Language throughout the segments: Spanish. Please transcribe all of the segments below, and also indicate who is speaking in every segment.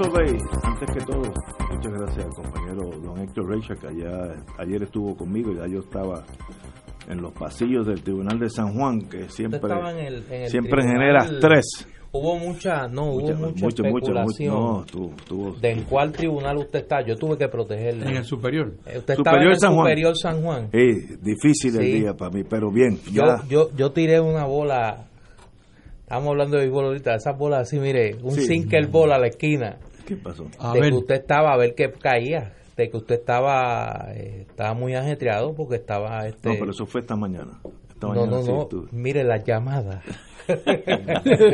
Speaker 1: Of A. Antes que todo, muchas gracias al compañero don Héctor Reicha, que allá, ayer estuvo conmigo y ya yo estaba en los pasillos del Tribunal de San Juan, que siempre,
Speaker 2: estaba en el- en el
Speaker 1: siempre
Speaker 2: tribunal.
Speaker 1: genera estrés.
Speaker 2: Hubo mucha, no, hubo
Speaker 1: Mucha-
Speaker 2: mucha
Speaker 1: mucho, mucho,
Speaker 2: especulación
Speaker 1: mucho, no,
Speaker 2: cuál tribunal usted está. Yo tuve que protegerle.
Speaker 3: En el superior.
Speaker 2: Eh, Usted estaba
Speaker 1: Superior
Speaker 2: en el
Speaker 1: San Juan.
Speaker 2: Superior San Juan.
Speaker 1: Eh, difícil el
Speaker 2: Sí.
Speaker 1: día para mí, pero bien.
Speaker 2: Yo,
Speaker 1: Ya,
Speaker 2: yo, yo tiré una bola. Estamos hablando de béisbol ahorita. Esas bolas así, mire, un
Speaker 1: Sí.
Speaker 2: sinker bola a la esquina.
Speaker 1: ¿Qué pasó?
Speaker 3: A
Speaker 2: de
Speaker 3: ver,
Speaker 2: que usted estaba a ver qué caía. De que usted estaba eh, estaba muy ajetreado porque estaba. Este,
Speaker 1: No, pero eso fue esta mañana. Esta
Speaker 2: no,
Speaker 1: mañana
Speaker 2: no,
Speaker 1: sí
Speaker 2: no.
Speaker 1: estuve.
Speaker 2: Mire las llamadas.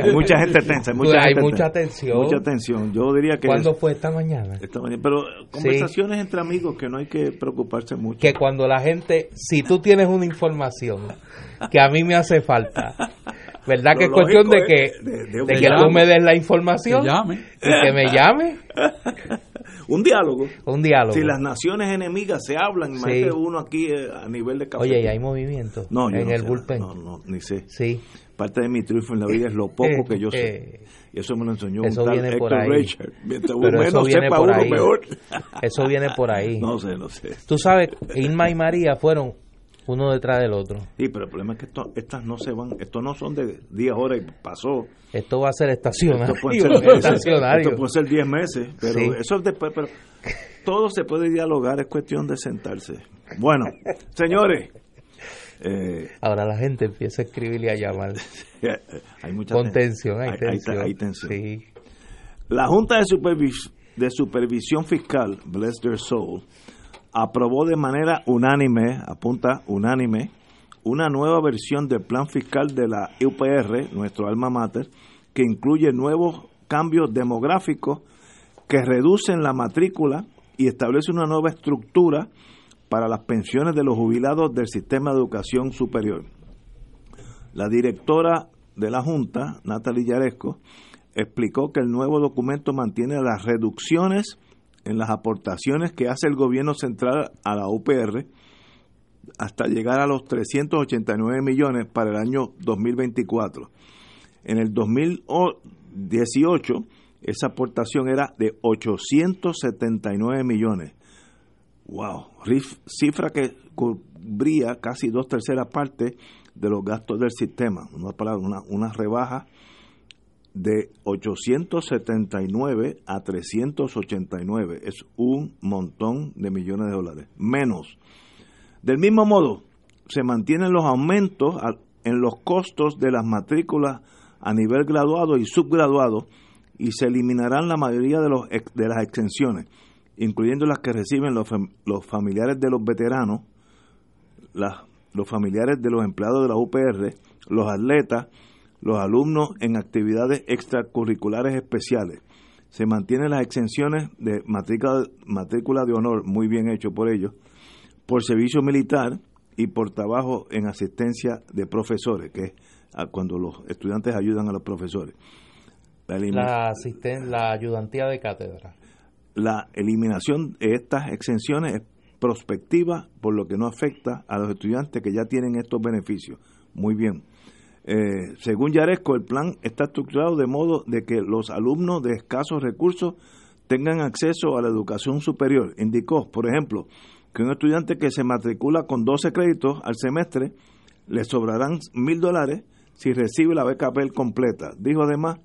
Speaker 1: Hay mucha gente tensa. Hay mucha,
Speaker 2: Hay
Speaker 1: gente
Speaker 2: mucha
Speaker 1: tensa.
Speaker 2: tensión.
Speaker 1: Mucha tensión. Yo diría que.
Speaker 2: ¿Cuándo fue esta mañana?
Speaker 1: esta mañana, pero conversaciones entre amigos que no hay que preocuparse mucho.
Speaker 2: que cuando la gente, si tú tienes una información que a mí me hace falta, ¿verdad? Que es cuestión de que,
Speaker 1: es de- de
Speaker 2: de que
Speaker 1: llamo.
Speaker 2: tú me des la
Speaker 3: que
Speaker 2: información
Speaker 3: llame.
Speaker 2: y que me llame
Speaker 1: Un diálogo.
Speaker 2: un diálogo.
Speaker 1: Si las naciones enemigas se hablan, imagínate uno aquí eh, a nivel de café.
Speaker 2: Oye, y hay movimiento
Speaker 1: no,
Speaker 2: en
Speaker 1: no
Speaker 2: el
Speaker 1: sé,
Speaker 2: bullpen.
Speaker 1: No, no, ni sé.
Speaker 2: Sí,
Speaker 1: Parte de mi triunfo en la vida es lo poco que yo sé.
Speaker 2: Eh,
Speaker 1: Y eso me lo enseñó
Speaker 2: eso
Speaker 1: un tal
Speaker 2: viene por
Speaker 1: Héctor
Speaker 2: ahí.
Speaker 1: Richard. Mientras
Speaker 2: Pero
Speaker 1: uno
Speaker 2: eso
Speaker 1: menos
Speaker 2: viene
Speaker 1: sepa
Speaker 2: por
Speaker 1: uno,
Speaker 2: ahí.
Speaker 1: mejor.
Speaker 2: eso viene por ahí.
Speaker 1: No sé, no sé.
Speaker 2: Tú sabes, Irma y María fueron uno detrás del otro.
Speaker 1: Sí, pero el problema es que esto- estas no se van, estos no son de 10 horas y pasó.
Speaker 2: Esto va a ser estacionario.
Speaker 1: Esto puede ser,
Speaker 2: estacionario.
Speaker 1: esto puede ser 10 meses, pero
Speaker 2: Sí.
Speaker 1: eso es después, pero todo se puede dialogar, es cuestión de sentarse. Bueno, señores, eh,
Speaker 2: Ahora la gente empieza a escribir y a llamar.
Speaker 1: hay mucha
Speaker 2: Con
Speaker 1: ten-
Speaker 2: tensión, hay
Speaker 1: hay- hay-
Speaker 2: tensión.
Speaker 1: hay tensión.
Speaker 2: Sí.
Speaker 1: La Junta de, Supervis- de Supervisión Fiscal, bless their soul, aprobó de manera unánime, apunta unánime, una nueva versión del plan fiscal de la UPR, nuestro alma mater, que incluye nuevos cambios demográficos que reducen la matrícula y establece una nueva estructura para las pensiones de los jubilados del sistema de educación superior. La directora de la Junta, Natalie Yaresco, explicó que el nuevo documento mantiene las reducciones en las aportaciones que hace el gobierno central a la UPR hasta llegar a los 389 millones para el año 2024. En el 2018 esa aportación era de 879 millones. Wow, cifra que cubría casi dos terceras partes de los gastos del sistema. Una, palabra, una, una rebaja de 879 a 389. Es un montón de millones de dólares. Menos. Del mismo modo, se mantienen los aumentos en los costos de las matrículas a nivel graduado y subgraduado y se eliminarán la mayoría de, los, de las exenciones, incluyendo las que reciben los, los familiares de los veteranos, las- los familiares de los empleados de la UPR, los atletas, los alumnos en actividades extracurriculares especiales. Se mantienen las exenciones de matrícula, matrícula de honor, muy bien hecho por ellos, por servicio militar y por trabajo en asistencia de profesores, que es cuando los estudiantes ayudan a los profesores. La,
Speaker 2: La, la ayudantía de cátedra.
Speaker 1: la eliminación de estas exenciones es prospectiva, por lo que no afecta a los estudiantes que ya tienen estos beneficios. Muy bien. Eh, según Yaresco, el plan está estructurado de modo de que los alumnos de escasos recursos tengan acceso a la educación superior. Indicó, por ejemplo, que un estudiante que se matricula con 12 créditos al semestre le sobrarán mil dólares si recibe la beca Pell completa. Dijo además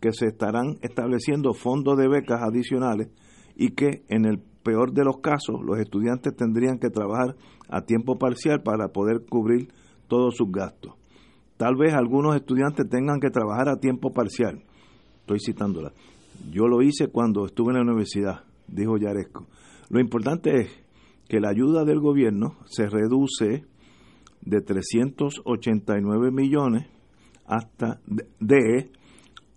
Speaker 1: que se estarán estableciendo fondos de becas adicionales y que en el peor de los casos los estudiantes tendrían que trabajar a tiempo parcial para poder cubrir todos sus gastos. Tal vez algunos estudiantes tengan que trabajar a tiempo parcial. Estoy citándola. Yo lo hice cuando estuve en la universidad. dijo Yaresco. Lo importante es que la ayuda del gobierno se reduce de 389 millones hasta de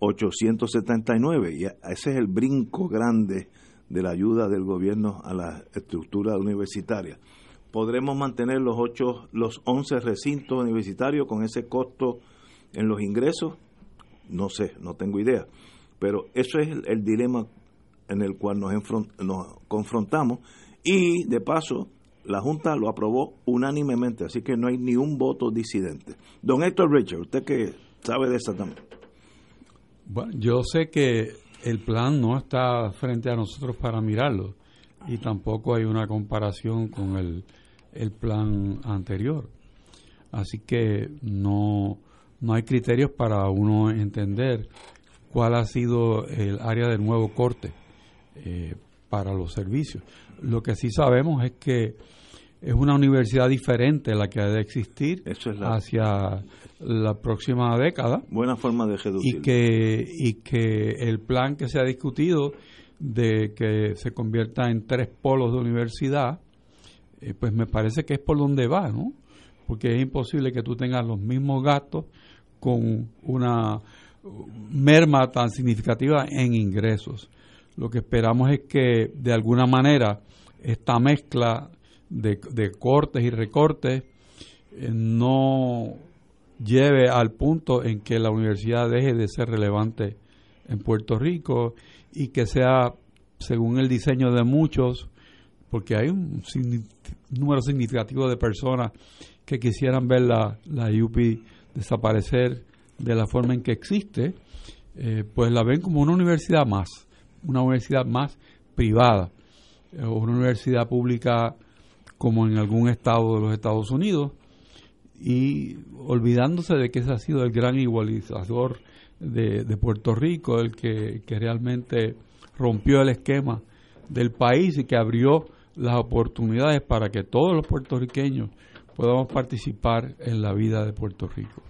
Speaker 1: 879 y ese es el brinco grande de la ayuda del gobierno a la estructura universitaria. ¿Podremos mantener los ocho, los 11 recintos universitarios con ese costo en los ingresos? No sé, no tengo idea. Pero eso es el, dilema en el cual nos, nos confrontamos y de paso la Junta lo aprobó unánimemente, así que no hay ni un voto disidente. Don Héctor Richard, usted que sabe de eso también.
Speaker 3: Bueno, yo sé que el plan no está frente a nosotros para mirarlo y tampoco hay una comparación con el, el plan anterior. Así que no, no hay criterios para uno entender cuál ha sido el área del nuevo corte eh, para los servicios. Lo que sí sabemos es que es una universidad diferente la que ha de existir hacia la próxima década.
Speaker 1: Buena forma de reducir.
Speaker 3: Y que, y que el plan que se ha discutido de que se convierta en tres polos de universidad, eh, pues me parece que es por donde va, ¿no? Porque es imposible que tú tengas los mismos gastos con una merma tan significativa en ingresos. Lo que esperamos es que de alguna manera esta mezcla de, cortes y recortes eh, no lleve al punto en que la universidad deje de ser relevante en Puerto Rico y que sea, según el diseño de muchos, porque hay un número significativo de personas que quisieran ver la, la UP desaparecer de la forma en que existe, eh, pues la ven como una universidad más, una universidad más privada, o eh, una universidad pública como en algún estado de los Estados Unidos, y olvidándose de que ese ha sido el gran igualizador de, Puerto Rico, el que, que realmente rompió el esquema del país y que abrió las oportunidades para que todos los puertorriqueños podamos participar en la vida de Puerto Rico.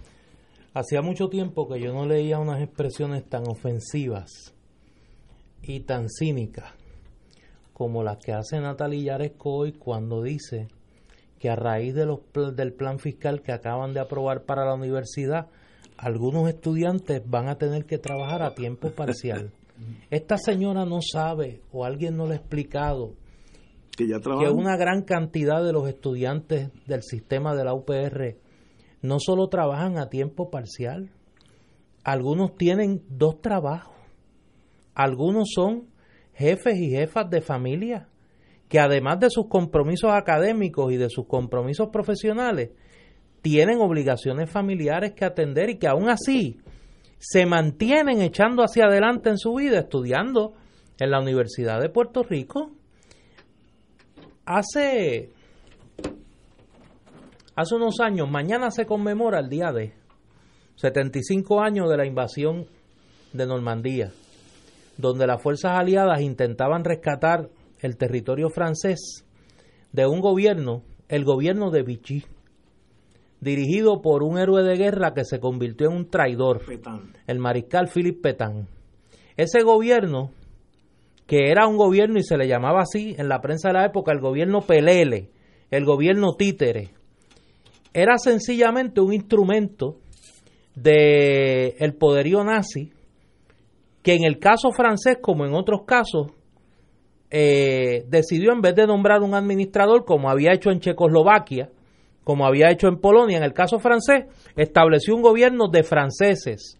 Speaker 2: Hacía mucho tiempo que yo no leía unas expresiones tan ofensivas y tan cínicas como las que hace Natalia Yaresco hoy cuando dice que a raíz de los, del plan fiscal que acaban de aprobar para la universidad, algunos estudiantes van a tener que trabajar a tiempo parcial. Esta señora no sabe o alguien no le ha explicado
Speaker 1: que, ya
Speaker 2: que una gran cantidad de los estudiantes del sistema de la UPR no solo trabajan a tiempo parcial, algunos tienen dos trabajos, algunos son jefes y jefas de familia que además de sus compromisos académicos y de sus compromisos profesionales, tienen obligaciones familiares que atender y que aún así se mantienen echando hacia adelante en su vida estudiando en la Universidad de Puerto Rico. Hace, hace unos años, mañana se conmemora el día de 75 años de la invasión de Normandía, donde las fuerzas aliadas intentaban rescatar el territorio francés de un gobierno, el gobierno de Vichy, dirigido por un héroe de guerra que se convirtió en un traidor, el mariscal Philippe Pétain. Ese gobierno, que era un gobierno y se le llamaba así en la prensa de la época, el gobierno Pelele, el gobierno títere, era sencillamente un instrumento del el poderío nazi que en el caso francés como en otros casos eh, decidió en vez de nombrar un administrador como había hecho en Checoslovaquia, como había hecho en Polonia, en el caso francés, estableció un gobierno de franceses,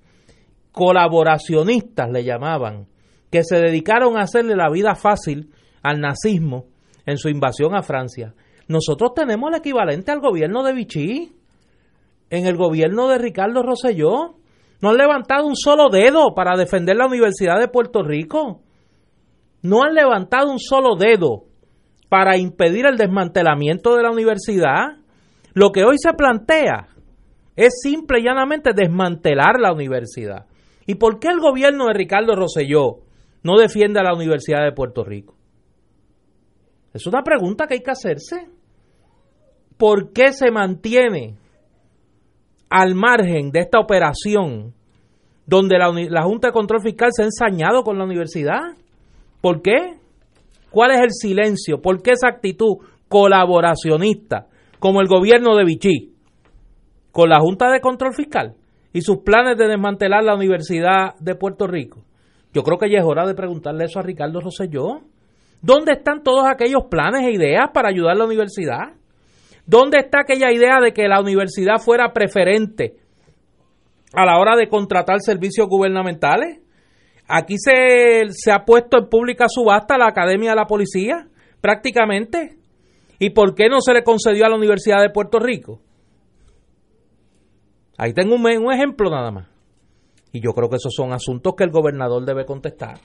Speaker 2: colaboracionistas le llamaban, que se dedicaron a hacerle la vida fácil al nazismo en su invasión a Francia. Nosotros tenemos el equivalente al gobierno de Vichy, en el gobierno de Ricardo Rosselló. No han levantado un solo dedo para defender la Universidad de Puerto Rico no han levantado un solo dedo para impedir el desmantelamiento de la universidad. Lo que hoy se plantea es simple y llanamente desmantelar la universidad. ¿Y por qué el gobierno de Ricardo Rosselló no defiende a la Universidad de Puerto Rico? Es una pregunta que hay que hacerse. ¿Por qué se mantiene al margen de esta operación donde la, Junta de Control Fiscal se ha ensañado con la universidad? ¿Por qué? ¿Cuál es el silencio? ¿Por qué esa actitud colaboracionista, como el gobierno de Vichy, con la Junta de Control Fiscal y sus planes de desmantelar la Universidad de Puerto Rico? Yo creo que ya es hora de preguntarle eso a Ricardo Rosselló. ¿Dónde están todos aquellos planes e ideas para ayudar a la universidad? ¿Dónde está aquella idea de que la universidad fuera preferente a la hora de contratar servicios gubernamentales? Aquí se, se ha puesto en pública subasta la Academia de la Policía, prácticamente. ¿Y por qué no se le concedió a la Universidad de Puerto Rico? Ahí tengo un, un ejemplo nada más. Y yo creo que esos son asuntos que el gobernador debe contestar.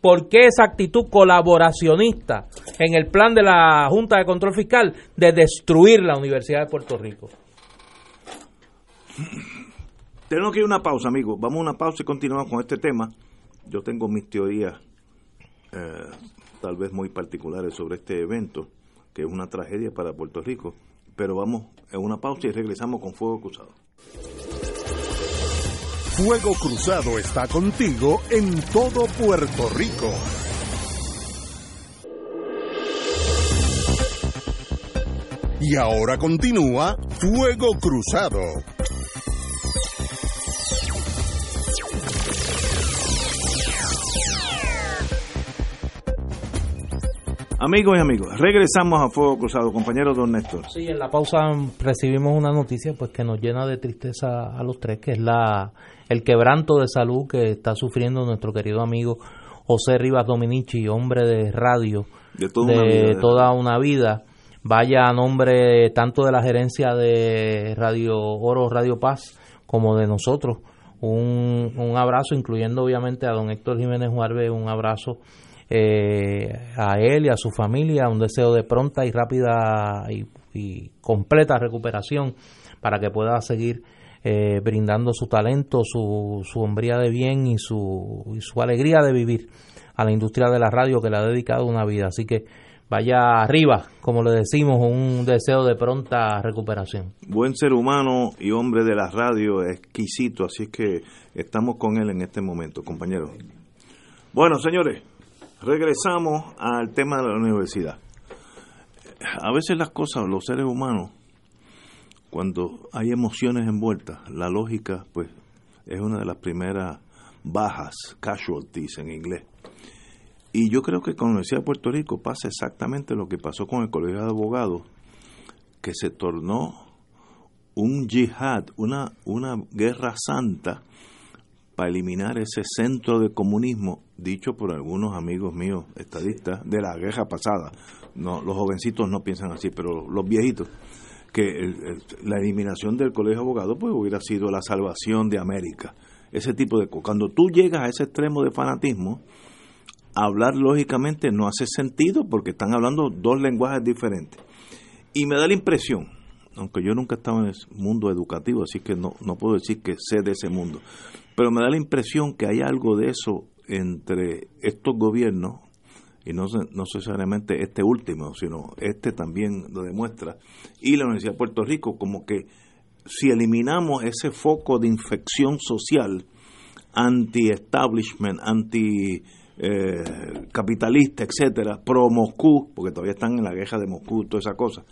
Speaker 2: ¿Por qué esa actitud colaboracionista en el plan de la Junta de Control Fiscal de destruir la Universidad de Puerto Rico?
Speaker 1: Tenemos que ir a una pausa, amigos. Vamos a una pausa y continuamos con este tema. Yo tengo mis teorías, eh, tal vez muy particulares, sobre este evento, que es una tragedia para Puerto Rico. Pero vamos a una pausa y regresamos con Fuego Cruzado.
Speaker 4: Fuego Cruzado está contigo en todo Puerto Rico. Y ahora continúa Fuego Cruzado.
Speaker 1: Amigos y amigos, regresamos a Fuego Cruzado, compañero don Néstor.
Speaker 2: Sí, en la pausa recibimos una noticia pues que nos llena de tristeza a los tres, que es la el quebranto de salud que está sufriendo nuestro querido amigo José Rivas Dominici, hombre de radio
Speaker 1: de toda, una, vida,
Speaker 2: toda una vida. Vaya a nombre tanto de la gerencia de Radio Oro, Radio Paz, como de nosotros. Un, un abrazo, incluyendo obviamente a don Héctor Jiménez Juárez, un abrazo eh, a él y a su familia, un deseo de pronta y rápida y, y completa recuperación para que pueda seguir eh, brindando su talento, su, su hombría de bien y su, y su alegría de vivir a la industria de la radio que le ha dedicado una vida. Así que vaya arriba, como le decimos, un deseo de pronta recuperación.
Speaker 1: Buen ser humano y hombre de la radio, exquisito, así es que estamos con él en este momento, compañero. Bueno, señores, regresamos al tema de la universidad. A veces las cosas, los seres humanos, cuando hay emociones envueltas, la lógica, pues, es una de las primeras bajas, casualties en inglés. Y yo creo que con la Universidad de Puerto Rico pasa exactamente lo que pasó con el Colegio de Abogados, que se tornó un yihad, una, una guerra santa para eliminar ese centro de comunismo, dicho por algunos amigos míos estadistas de la guerra pasada. No, los jovencitos no piensan así, pero los viejitos, que la eliminación del Colegio de Abogados pues hubiera sido la salvación de América. Ese tipo de cosas. Cuando tú llegas a ese extremo de fanatismo, hablar lógicamente no hace sentido porque están hablando dos lenguajes diferentes. Y me da la impresión, aunque yo nunca he estado en el mundo educativo, así que no, no puedo decir que sé de ese mundo, pero me da la impresión que hay algo de eso entre estos gobiernos, y no, no necesariamente este último, sino este también lo demuestra, y la Universidad de Puerto Rico, como que si eliminamos ese foco de infección social, anti-establishment, anti... Eh, etcétera, pro Moscú, porque todavía están en la guerra de Moscú, toda esa cosa,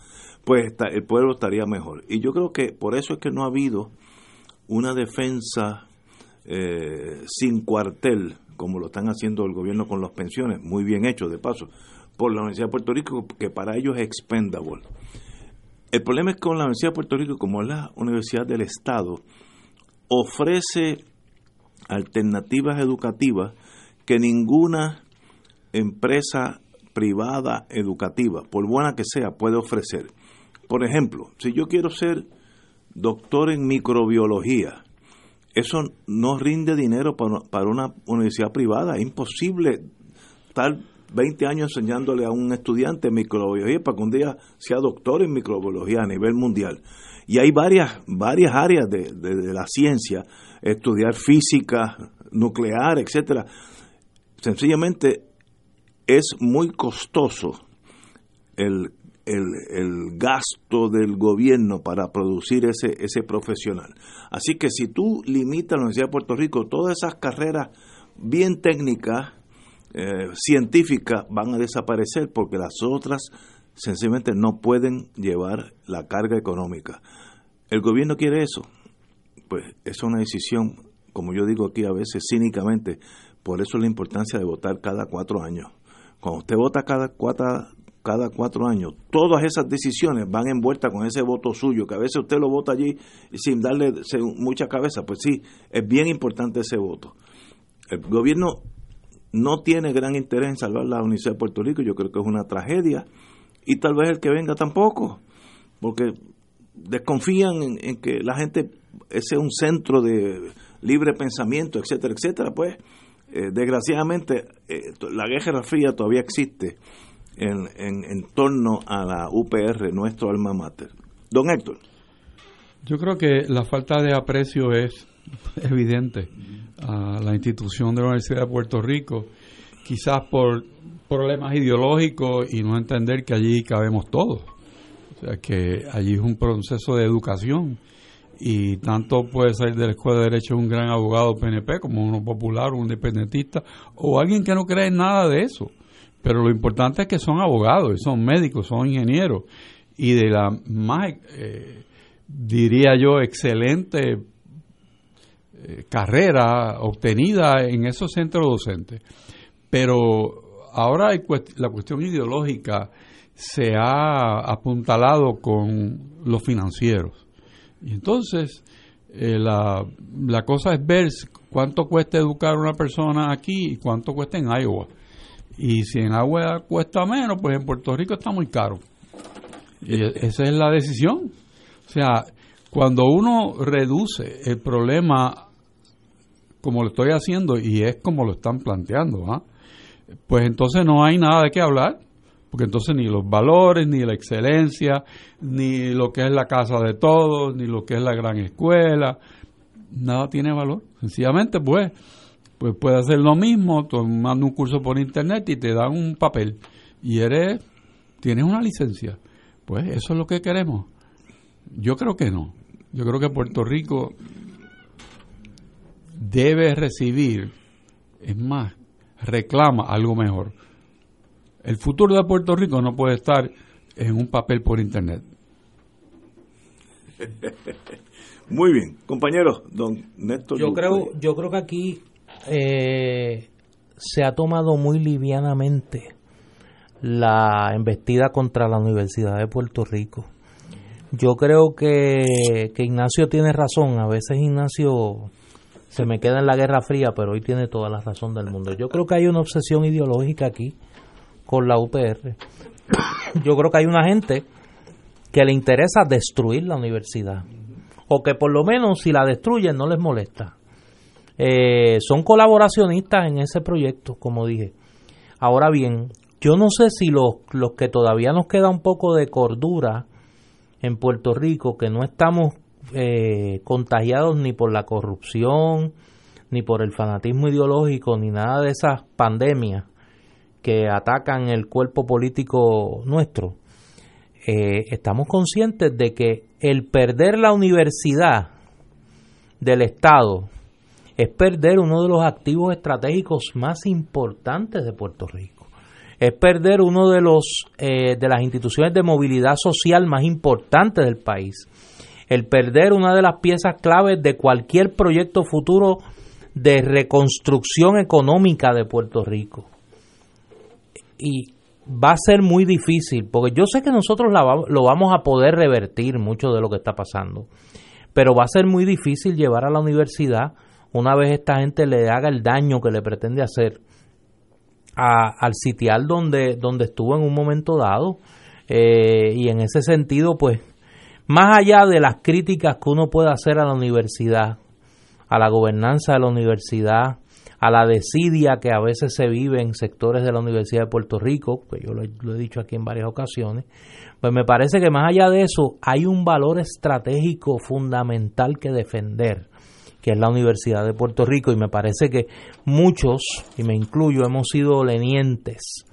Speaker 1: pues está, el pueblo estaría mejor. Y yo creo que por eso es que no ha habido una defensa eh, sin cuartel, como lo están haciendo el gobierno con las pensiones, muy bien hecho de paso, por la Universidad de Puerto Rico, que para ellos es expendable. El problema es que con la Universidad de Puerto Rico, como es la universidad del Estado, ofrece alternativas educativas que ninguna empresa privada educativa, por buena que sea, puede ofrecer. Por ejemplo, si yo quiero ser doctor en microbiología, eso no rinde dinero para, para una universidad privada. Es imposible estar 20 años enseñándole a un estudiante microbiología para que un día sea doctor en microbiología a nivel mundial. Y hay varias, varias áreas de, de, de la ciencia, estudiar física, nuclear, etcétera. Sencillamente es muy costoso el, el, el, gasto del gobierno para producir ese, ese profesional. Así que si tú limitas a la Universidad de Puerto Rico todas esas carreras bien técnicas eh, científicas van a desaparecer porque las otras sencillamente no pueden llevar la carga económica. ¿El gobierno quiere eso? Pues es una decisión, como yo digo aquí a veces cínicamente, por eso la importancia de votar cada cuatro años. Cuando usted vota cada cuatro, cada cuatro años, todas esas decisiones van envueltas con ese voto suyo, que a veces usted lo vota allí sin darle mucha cabeza. Pues sí, es bien importante ese voto. El gobierno no tiene gran interés en salvar la Universidad de Puerto Rico, yo creo que es una tragedia, y tal vez el que venga tampoco, porque desconfían en, que la gente, ese es un centro de libre pensamiento, etcétera, etcétera, pues eh, desgraciadamente eh, la guerra fría todavía existe en, en, torno a la UPR, nuestro alma mater. Don Héctor.
Speaker 3: Yo creo que la falta de aprecio es evidente a la institución de la Universidad de Puerto Rico, quizás por problemas ideológicos y no entender que allí cabemos todos. O sea, que allí es un proceso de educación y tanto puede ser de la Escuela de Derecho un gran abogado PNP como uno popular, un independentista o alguien que no cree en nada de eso. Pero lo importante es que son abogados, son médicos, son ingenieros y de la más, eh, diría yo, excelente eh, carrera obtenida en esos centros docentes. Pero ahora la cuestión ideológica se ha apuntalado con los financieros. Y entonces eh, la, la cosa es ver cuánto cuesta educar a una persona aquí y cuánto cuesta en Iowa. Y si en Iowa cuesta menos, pues en Puerto Rico está muy caro. Y esa es la decisión. O sea, cuando uno reduce el problema como lo estoy haciendo y es como lo están planteando, ¿ah? pues entonces no hay nada de qué hablar porque entonces ni los valores, ni la excelencia, ni lo que es la casa de todos, ni lo que es la gran escuela, nada tiene valor. Sencillamente, pues, pues puede hacer lo mismo, tomando un curso por internet y te dan un papel y eres, tienes una licencia. Pues eso es lo que queremos. Yo creo que no. Yo creo que Puerto Rico debe recibir, es más, reclama algo mejor el futuro de Puerto Rico no puede estar en un papel por internet.
Speaker 1: Muy bien, compañero, don Néstor.
Speaker 2: Yo creo, yo creo que aquí eh, se ha tomado muy livianamente la embestida contra la Universidad de Puerto Rico. Yo creo que, que Ignacio tiene razón. A veces Ignacio se me queda en la Guerra Fría, pero hoy tiene toda la razón del mundo. Yo creo que hay una obsesión ideológica aquí con la UPR. Yo creo que hay una gente que le interesa destruir la universidad, o que por lo menos si la destruyen no les molesta. Eh, son colaboracionistas en ese proyecto, como dije. Ahora bien, yo no sé si los, los que todavía nos queda un poco de cordura en Puerto Rico, que no estamos eh, contagiados ni por la corrupción, ni por el fanatismo ideológico, ni nada de esas pandemias, que atacan el cuerpo político nuestro, eh, estamos conscientes de que el perder la universidad del Estado es perder uno de los activos estratégicos más importantes de Puerto Rico. Es perder uno de los eh, de las instituciones de movilidad social más importantes del país. El perder una de las piezas claves de cualquier proyecto futuro de reconstrucción económica de Puerto Rico y va a ser muy difícil, porque yo sé que nosotros lo vamos a poder revertir mucho de lo que está pasando, pero va a ser muy difícil llevar a la universidad una vez esta gente le haga el daño que le pretende hacer al sitial donde, donde estuvo en un momento dado. Eh, y en ese sentido, pues, más allá de las críticas que uno puede hacer a la universidad, a la gobernanza de la universidad, a la desidia que a veces se vive en sectores de la Universidad de Puerto Rico, que yo lo he, dicho aquí en varias ocasiones, pues me parece que más allá de eso hay un valor estratégico fundamental que defender, que es la Universidad de Puerto Rico, y me parece que muchos, y me incluyo, hemos sido lenientes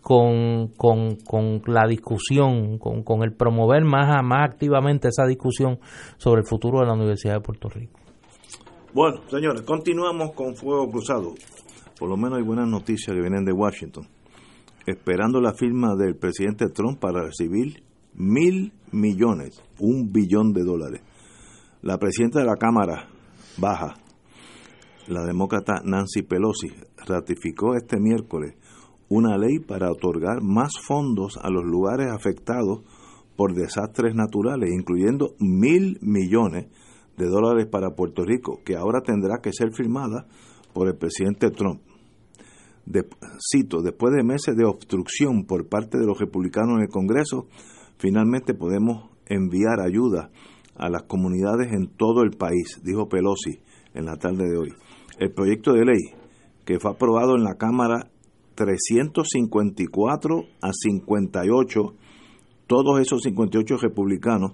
Speaker 2: con, con, con la discusión, con, con el promover más, más activamente esa discusión sobre el futuro de la Universidad de Puerto Rico.
Speaker 1: Bueno, señores, continuamos con Fuego Cruzado. por lo menos hay buenas noticias que vienen de Washington, esperando la firma del presidente Trump para recibir mil millones, un billón de dólares. La presidenta de la Cámara Baja, la demócrata Nancy Pelosi, ratificó este miércoles una ley para otorgar más fondos a los lugares afectados por desastres naturales, incluyendo mil millones de dólares para Puerto Rico, que ahora tendrá que ser firmada por el presidente Trump. cito, después de meses de obstrucción por parte de los republicanos en el Congreso, finalmente podemos enviar ayuda a las comunidades en todo el país, dijo Pelosi en la tarde de hoy. El proyecto de ley que fue aprobado en la Cámara 354 a 58, todos esos 58 republicanos,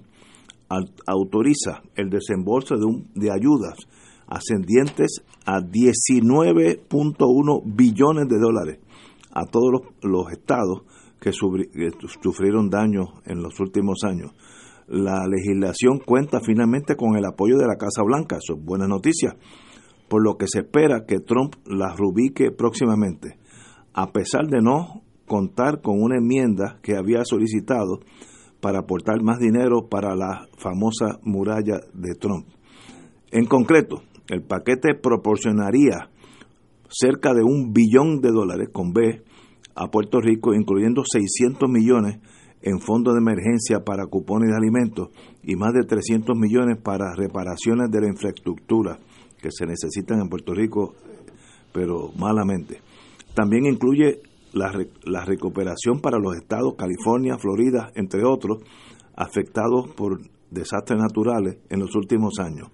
Speaker 1: autoriza el desembolso de, ayudas ascendientes a 19.1 billones de dólares a todos los, estados que, sufrieron daños en los últimos años. La legislación cuenta finalmente con el apoyo de la Casa Blanca, eso es buena noticia, por lo que se espera que Trump la rubique próximamente. A pesar de no contar con una enmienda que había solicitado para aportar más dinero para la famosa muralla de Trump. En concreto, el paquete proporcionaría cerca de un billón de dólares con B a Puerto Rico, incluyendo 600 millones en fondos de emergencia para cupones de alimentos y más de 300 millones para reparaciones de la infraestructura que se necesitan en Puerto Rico, pero malamente. También incluye la, la recuperación para los estados California, Florida, entre otros, afectados por desastres naturales en los últimos años.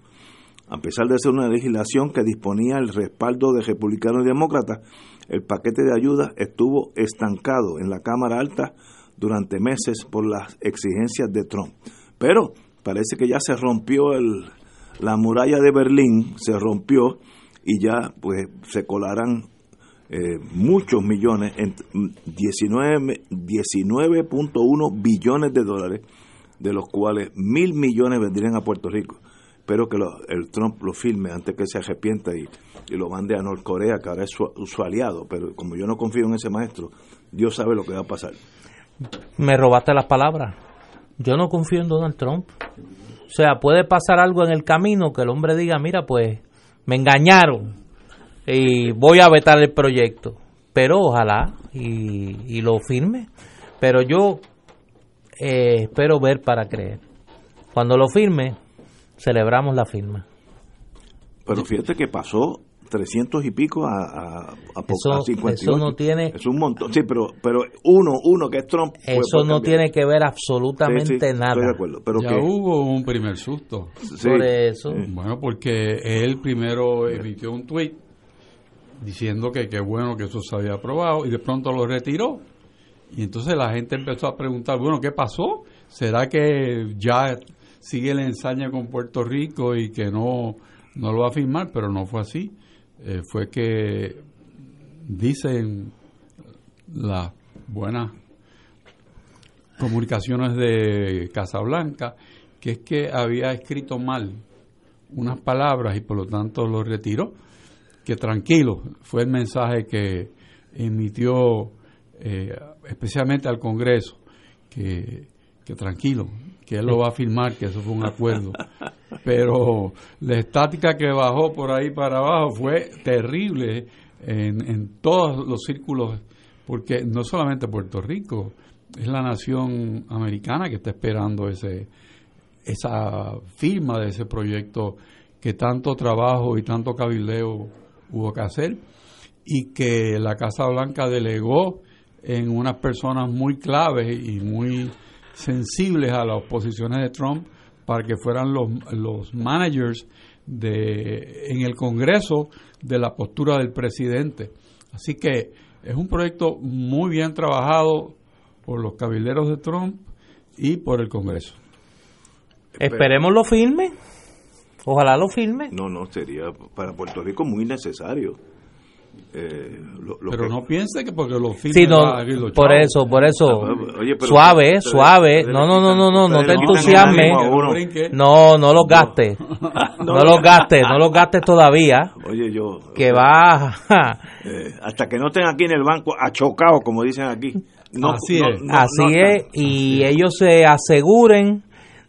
Speaker 1: A pesar de ser una legislación que disponía el respaldo de republicanos y demócratas, el paquete de ayuda estuvo estancado en la Cámara Alta durante meses por las exigencias de Trump. Pero parece que ya se rompió el, la muralla de Berlín, se rompió y ya pues se colarán eh, muchos millones, 19.1 19 billones de dólares, de los cuales mil millones vendrían a Puerto Rico. Espero que el Trump lo firme antes que se arrepienta y, lo mande a Norcorea, que ahora es su, aliado. Pero como yo no confío en ese maestro, Dios sabe lo que va a pasar.
Speaker 2: Me robaste las palabras. Yo no confío en Donald Trump. O sea, puede pasar algo en el camino que el hombre diga, mira, pues me engañaron y voy a vetar el proyecto. Pero ojalá y, lo firme. Pero yo eh, espero ver para creer. Cuando lo firme, celebramos la firma.
Speaker 1: Pero fíjate que pasó 300 y pico a, a, a,
Speaker 2: eso, 58. Eso no tiene...
Speaker 1: Es un montón, sí, pero, pero uno, uno que es Trump...
Speaker 2: Eso no tiene que ver absolutamente nada.
Speaker 1: Estoy de acuerdo, pero
Speaker 3: ya hubo un primer susto.
Speaker 2: Por eso.
Speaker 3: Bueno, porque él primero emitió un tweet diciendo que qué bueno que eso se había aprobado y de pronto lo retiró. Y entonces la gente empezó a preguntar, bueno, ¿qué pasó? ¿Será que ya sigue la ensaña con Puerto Rico y que no, no lo va a firmar? Pero no fue así. Eh, fue que dicen las buenas comunicaciones de Casablanca que es que había escrito mal unas palabras y por lo tanto lo retiró que tranquilo, fue el mensaje que emitió eh, especialmente al Congreso, que, tranquilo, que él lo va a firmar, que eso fue un acuerdo. Pero la estática que bajó por ahí para abajo fue terrible en, en todos los círculos, porque no solamente Puerto Rico, es la nación americana que está esperando ese esa firma de ese proyecto que tanto trabajo y tanto cabildeo hubo que hacer y que la Casa Blanca delegó en unas personas muy claves y muy sensibles a las posiciones de Trump para que fueran los, los managers de, en el Congreso de la postura del presidente. Así que es un proyecto muy bien trabajado por los cabilderos de Trump y por el Congreso.
Speaker 2: Esperemos lo firme. Ojalá lo firme.
Speaker 1: No, no, sería para Puerto Rico muy necesario. Eh, lo- lo
Speaker 3: Pero
Speaker 1: que-
Speaker 3: no piense que porque
Speaker 2: Sí, no,
Speaker 3: abrir los
Speaker 2: por eso, por eso.
Speaker 1: Oye, pero-
Speaker 2: suave, suave. No, no, no, no, no, no te entusiasmes.
Speaker 3: No.
Speaker 2: No, no los gastes. No los gastes, no los gastes todavía.
Speaker 1: Oye, yo.
Speaker 2: Que va.
Speaker 1: eh, hasta que no estén aquí en el banco achocados, como dicen aquí. No,
Speaker 3: Así
Speaker 1: no-
Speaker 3: es.
Speaker 1: no-
Speaker 2: Así
Speaker 1: no
Speaker 2: es. Y ellos se aseguren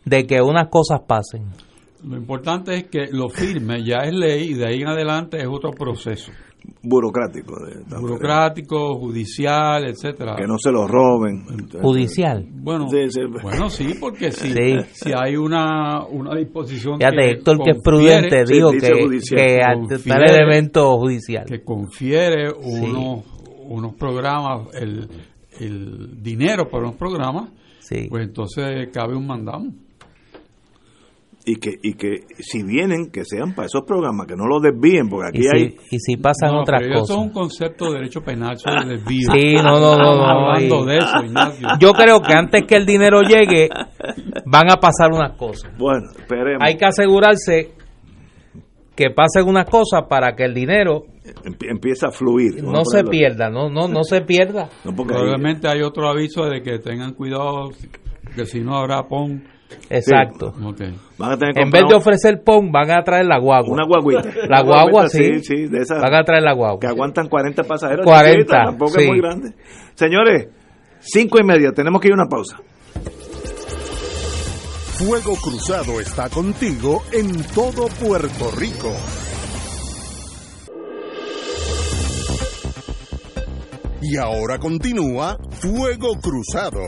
Speaker 2: de que unas cosas pasen.
Speaker 3: Lo importante es que lo firme, ya es ley y de ahí en adelante es otro proceso.
Speaker 1: Burocrático. de- de-
Speaker 3: Burocrático, judicial, etcétera.
Speaker 1: Que no se lo roben.
Speaker 2: Judicial.
Speaker 3: Bueno,
Speaker 1: Sí, sí.
Speaker 3: bueno, sí, porque si,
Speaker 2: Sí.
Speaker 3: si hay una, una disposición
Speaker 2: Fíjate,
Speaker 3: que
Speaker 2: Héctor, que es
Speaker 3: confiere-
Speaker 2: prudente,
Speaker 1: sí,
Speaker 2: dijo que,
Speaker 1: judicial.
Speaker 2: que al-
Speaker 3: Confiere-
Speaker 2: tal elemento judicial.
Speaker 3: que confiere unos, unos programas, el, el dinero para unos programas,
Speaker 2: Sí.
Speaker 3: pues entonces cabe un mandamo.
Speaker 1: Y que, y que si vienen, que sean para esos programas, que no los desvíen, porque
Speaker 2: Y
Speaker 1: aquí hay.
Speaker 2: y si pasan
Speaker 3: No,
Speaker 2: otras
Speaker 3: pero Eso
Speaker 2: cosas.
Speaker 3: es un concepto de derecho penal, eso es desvío.
Speaker 2: Sí, no, no, no, no,
Speaker 3: hablando de eso, Ignacio.
Speaker 2: Yo creo que antes que el dinero llegue, van a pasar unas cosas.
Speaker 1: Bueno, esperemos.
Speaker 2: Hay que asegurarse que pasen unas cosas para que el dinero
Speaker 1: Empie- empieza a fluir.
Speaker 2: no se pierda, no, no, no se pierda.
Speaker 1: No,
Speaker 3: Probablemente hay otro aviso de que tengan cuidado, que si no habrá PON.
Speaker 2: Exacto.
Speaker 3: Ok.
Speaker 1: van a tener que
Speaker 2: En vez de ofrecer PON, van a traer la guagua.
Speaker 1: una guaguita.
Speaker 2: La guagua, sí.
Speaker 1: sí, de esas
Speaker 2: Van a traer la guagua.
Speaker 1: que aguantan 40 pasajeros.
Speaker 2: 40,
Speaker 1: chiquita, tampoco
Speaker 2: sí.
Speaker 1: es muy grande. Señores, cinco y media, tenemos que ir a una pausa.
Speaker 4: Fuego Cruzado está contigo en todo Puerto Rico. Y ahora continúa Fuego Cruzado.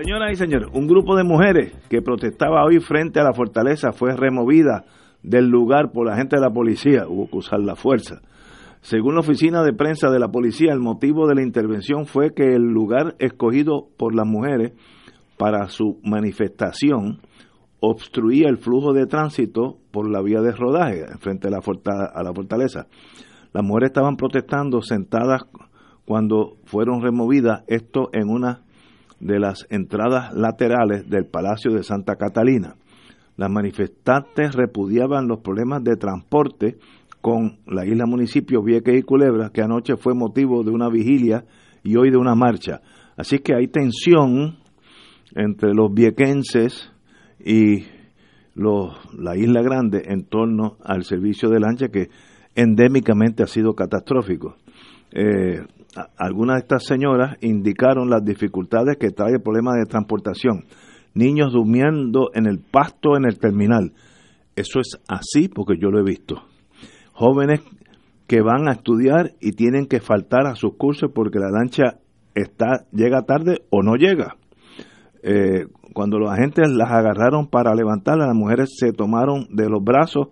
Speaker 1: Señoras y señores, un grupo de mujeres que protestaba hoy frente a la fortaleza fue removida del lugar por la gente de la policía. Hubo que usar la fuerza. Según la oficina de prensa de la policía, el motivo de la intervención fue que el lugar escogido por las mujeres para su manifestación obstruía el flujo de tránsito por la vía de rodaje frente a la, la fortaleza. Las mujeres estaban protestando sentadas cuando fueron removidas, esto en una de las entradas laterales del Palacio de Santa Catalina. Las manifestantes repudiaban los problemas de transporte con la isla municipio Vieques y Culebra, que anoche fue motivo de una vigilia y hoy de una marcha. Así que hay tensión entre los viequenses y los, la isla grande en torno al servicio de lancha que endémicamente ha sido catastrófico. Eh, algunas de estas señoras indicaron las dificultades que trae el problema de transportación. Niños durmiendo en el pasto en el terminal. Eso es así porque yo lo he visto. Jóvenes que van a estudiar y tienen que faltar a sus cursos porque la lancha está llega tarde o no llega. Eh, cuando los agentes las agarraron para levantarlas, las mujeres se tomaron de los brazos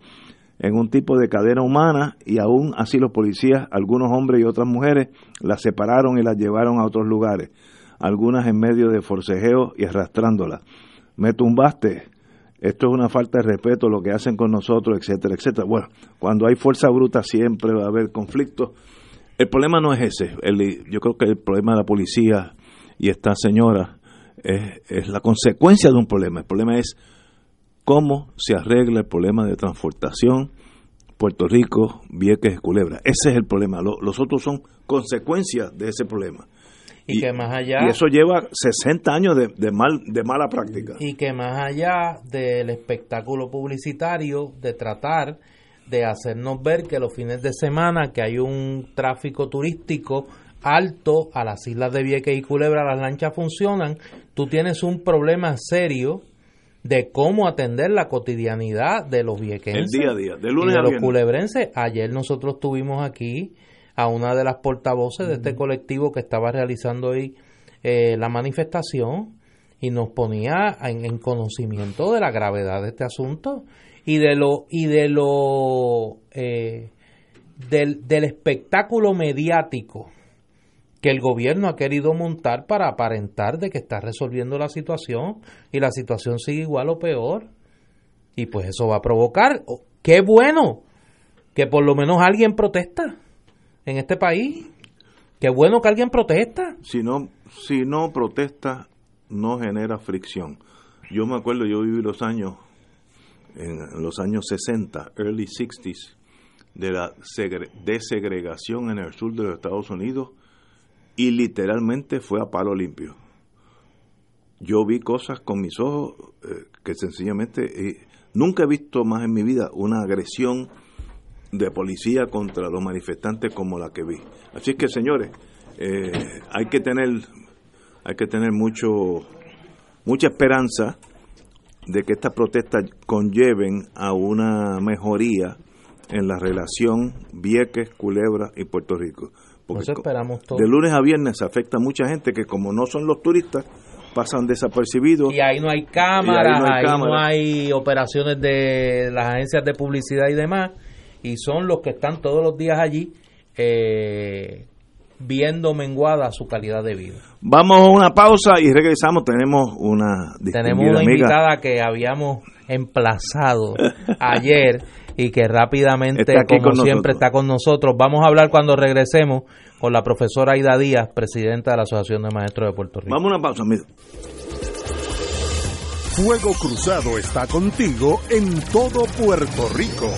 Speaker 1: en un tipo de cadena humana y aún así los policías, algunos hombres y otras mujeres, las separaron y las llevaron a otros lugares, algunas en medio de forcejeo y arrastrándolas. Me tumbaste, esto es una falta de respeto lo que hacen con nosotros, etcétera, etcétera. Bueno, cuando hay fuerza bruta siempre va a haber conflictos. El problema no es ese, el- yo creo que el problema de la policía y esta señora es la consecuencia de un problema. El problema es cómo se arregla el problema de transportación Puerto Rico, Vieques, Culebra. Ese es el problema. Lo- los otros son consecuencias de ese problema.
Speaker 2: Y, que más allá
Speaker 1: Y eso lleva 60 años de, de mal, de mala práctica.
Speaker 2: y que más allá del espectáculo publicitario de tratar de hacernos ver que los fines de semana que hay un tráfico turístico alto a las islas de Vieques y Culebra las lanchas funcionan tú tienes un problema serio de cómo atender la cotidianidad de los viequenses
Speaker 1: El día a día, de
Speaker 2: y
Speaker 1: lunes
Speaker 2: de
Speaker 1: a
Speaker 2: los
Speaker 1: viernes.
Speaker 2: culebrenses. Ayer nosotros tuvimos aquí a una de las portavoces de este colectivo que estaba realizando hoy eh, la manifestación y nos ponía en, en conocimiento de la gravedad de este asunto y de lo y de lo eh, del, del espectáculo mediático que el gobierno ha querido montar para aparentar de que está resolviendo la situación y la situación sigue igual o peor. Y pues eso va a provocar, qué bueno que por lo menos alguien protesta en este país. Qué bueno que alguien protesta.
Speaker 1: Si no, si no protesta, no genera fricción. Yo me acuerdo, yo viví los años, en los años 60, early 60s, de la desegregación en el sur de los Estados Unidos y literalmente fue a palo limpio. Yo vi cosas con mis ojos eh, que sencillamente eh, nunca he visto más en mi vida una agresión de policía contra los manifestantes como la que vi. Así que señores, eh, hay que tener hay que tener mucho mucha esperanza de que estas protestas conlleven a una mejoría en la relación Vieques, Culebra y Puerto Rico.
Speaker 2: Porque esperamos
Speaker 1: de lunes a viernes afecta a mucha gente que como no son los turistas, pasan desapercibidos.
Speaker 2: Y ahí no hay cámaras, ahí, no hay, operaciones de las agencias de publicidad y demás, y son los que están todos los días allí eh, viendo menguada su calidad de vida.
Speaker 1: Vamos a una pausa y regresamos. Tenemos una
Speaker 2: tenemos una invitada que habíamos emplazado ayer y que rápidamente, como siempre, está con nosotros. Vamos a hablar cuando regresemos con la profesora Aida Díaz, presidenta de la Asociación de Maestros de Puerto Rico.
Speaker 1: Vamos a una pausa, amigo.
Speaker 4: Fuego Cruzado está contigo en todo Puerto Rico.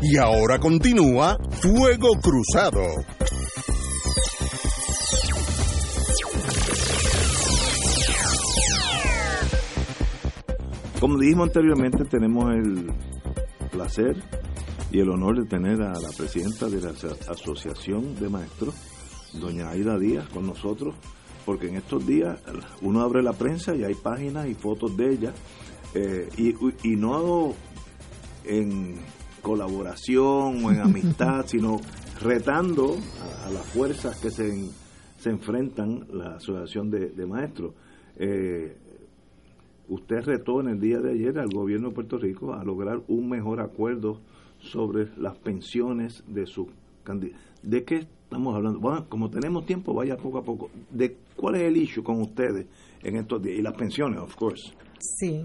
Speaker 4: Y ahora continúa Fuego Cruzado.
Speaker 1: Como dijimos anteriormente, tenemos el placer y el honor de tener a la presidenta de la Asociación de Maestros, doña Aida Díaz, con nosotros, porque en estos días uno abre la prensa y hay páginas y fotos de ella, eh, y, y no en colaboración o en amistad, sino retando a, las fuerzas que se, se enfrentan la Asociación de, Maestros. Eh, usted retó en el día de ayer al gobierno de Puerto Rico a lograr un mejor acuerdo sobre las pensiones de sus candidatos. ¿De qué estamos hablando? Bueno, como tenemos tiempo, vaya poco a poco. ¿De cuál es el issue con ustedes en estos días? Y las pensiones, of course.
Speaker 5: Sí.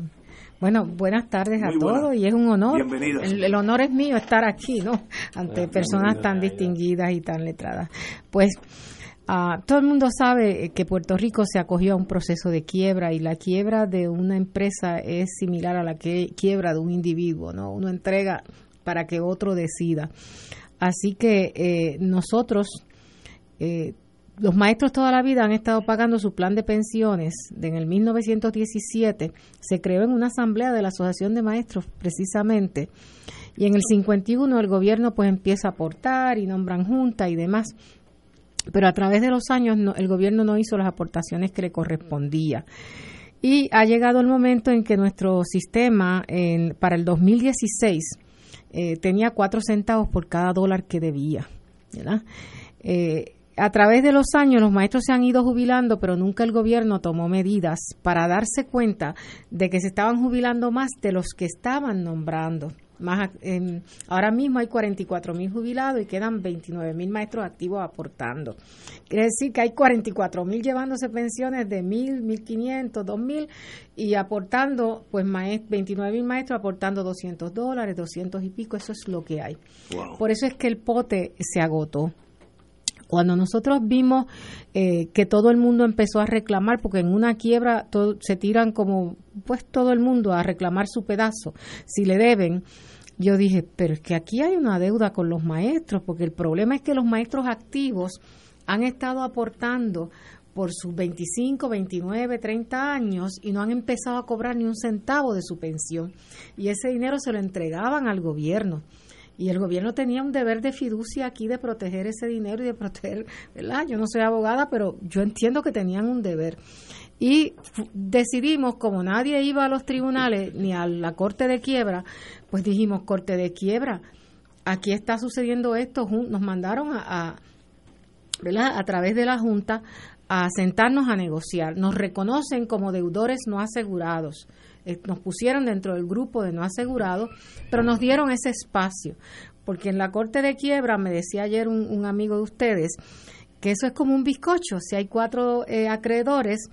Speaker 5: Bueno, buenas tardes a todos y es un honor. El, honor es mío estar aquí, ¿no? Ante personas tan distinguidas y tan letradas. Pues ah, todo el mundo sabe que Puerto Rico se acogió a un proceso de quiebra y la quiebra de una empresa es similar a la que, quiebra de un individuo, ¿no? Uno entrega para que otro decida. Así que eh, nosotros eh, los maestros toda la vida han estado pagando su plan de pensiones. En el 1917 se creó en una asamblea de la Asociación de Maestros precisamente. Y en el 51 el gobierno pues empieza a aportar y nombran junta y demás. Pero a través de los años el gobierno no hizo las aportaciones que le correspondía. Y ha llegado el momento en que nuestro sistema en, para el 2016 eh, tenía cuatro centavos por cada dólar que debía. Eh, a través de los años los maestros se han ido jubilando, pero nunca el gobierno tomó medidas para darse cuenta de que se estaban jubilando más de los que estaban nombrando. Más, ahora mismo hay 44 mil jubilados y quedan 29 mil maestros activos aportando. Quiere decir que hay 44 mil llevándose pensiones de mil, 1500, 2000 y aportando, pues 29 mil maestros aportando 200 dólares, 200 y pico, eso es lo que hay. Por eso es que el pote se agotó. Cuando nosotros vimos eh, que todo el mundo empezó a reclamar, porque en una quiebra se tiran como pues todo el mundo a reclamar su pedazo, si le deben, yo dije, pero es que aquí hay una deuda con los maestros, porque el problema es que los maestros activos han estado aportando por sus 25, 29, 30 años y no han empezado a cobrar ni un centavo de su pensión. Y ese dinero se lo entregaban al gobierno y el gobierno tenía un deber de fiducia aquí de proteger ese dinero y de proteger, ¿verdad? Yo no soy abogada, pero yo entiendo que tenían un deber. Y decidimos, como nadie iba a los tribunales ni a la corte de quiebra, pues dijimos, corte de quiebra, aquí está sucediendo esto, nos mandaron a, ¿verdad? a través de la Junta a sentarnos a negociar. Nos reconocen como deudores no asegurados. Eh, nos pusieron dentro del grupo de no asegurados, pero nos dieron ese espacio, porque en la corte de quiebra, me decía ayer un, amigo de ustedes, que eso es como un bizcocho, si hay cuatro eh, acreedores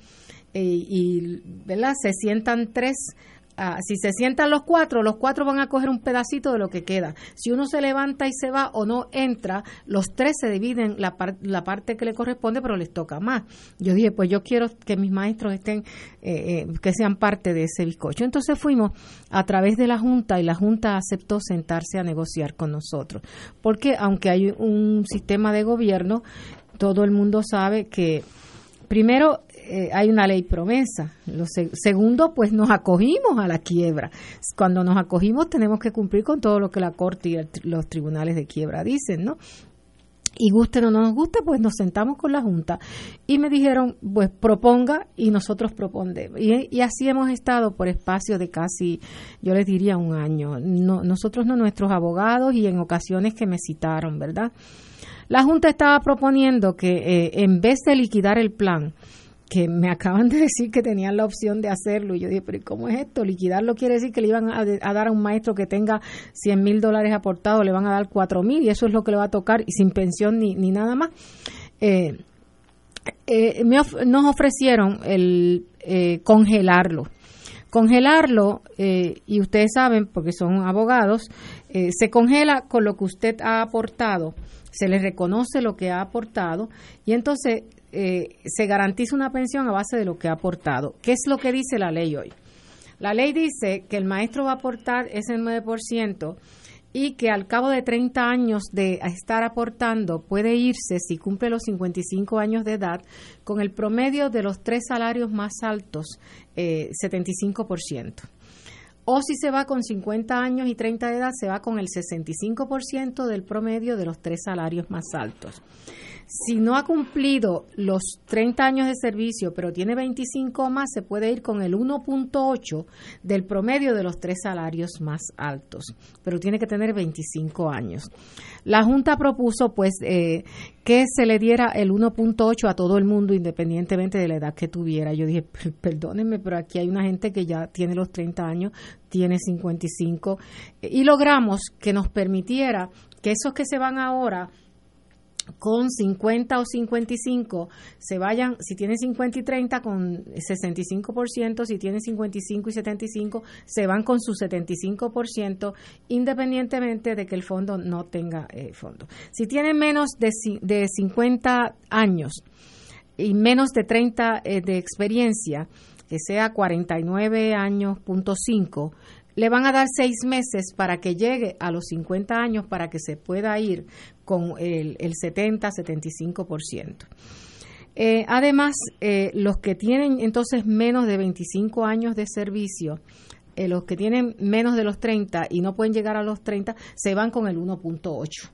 Speaker 5: eh, y ¿verdad? se sientan tres Ah, si se sientan los cuatro, los cuatro van a coger un pedacito de lo que queda. Si uno se levanta y se va o no entra, los tres se dividen la, la parte que le corresponde, pero les toca más. Yo dije, pues yo quiero que mis maestros estén, eh, eh, que sean parte de ese bizcocho. Entonces fuimos a través de la Junta y la Junta aceptó sentarse a negociar con nosotros. Porque aunque hay un sistema de gobierno, todo el mundo sabe que primero eh, hay una ley promesa. Lo segundo, pues nos acogimos a la quiebra. Cuando nos acogimos tenemos que cumplir con todo lo que la Corte y los tribunales de quiebra dicen, ¿no? Y guste o no nos guste, pues nos sentamos con la Junta y me dijeron, pues proponga y nosotros propondemos. Y, así hemos estado por espacio de casi, yo les diría, un año. No, nosotros no, nuestros abogados y en ocasiones que me citaron, ¿verdad? La Junta estaba proponiendo que eh, en vez de liquidar el plan, que me acaban de decir que tenían la opción de hacerlo. Y yo dije, pero ¿cómo es esto? Liquidarlo quiere decir que le iban a, dar a un maestro que tenga 100 mil dólares aportados, le van a dar 4 mil y eso es lo que le va a tocar y sin pensión ni, ni nada más. Eh, eh, nos ofrecieron el eh, congelarlo. Congelarlo, y ustedes saben, porque son abogados, se congela con lo que usted ha aportado, se le reconoce lo que ha aportado y entonces eh, se garantiza una pensión a base de lo que ha aportado. ¿Qué es lo que dice la ley hoy? La ley dice que el maestro va a aportar ese 9% y que al cabo de 30 años de estar aportando puede irse, si cumple los 55 años de edad, con el promedio de los tres salarios más altos, eh, 75%. O si se va con 50 años y 30 de edad, se va con el 65% del promedio de los tres salarios más altos si no ha cumplido los 30 años de servicio, pero tiene 25 más, se puede ir con el 1.8 del promedio de los tres salarios más altos, pero tiene que tener 25 años. La Junta propuso, pues, eh, que se le diera el 1.8 a todo el mundo, independientemente de la edad que tuviera. Yo dije, perdónenme, pero aquí hay una gente que ya tiene los 30 años, tiene 55, y logramos que nos permitiera que esos que se van ahora con 50 o 55 se vayan, si tiene 50 y 30 con 65%, si tiene 55 y 75 se van con su 75% independientemente de que el fondo no tenga eh, fondo. Si tienen menos de, de 50 años y menos de 30 eh, de experiencia, que sea 49 años, punto 5, le van a dar seis meses para que llegue a los 50 años para que se pueda ir con el, el 70-75%. Eh, además, eh, los que tienen entonces menos de 25 años de servicio, eh, los que tienen menos de los 30 y no pueden llegar a los 30, se van con el 1.8.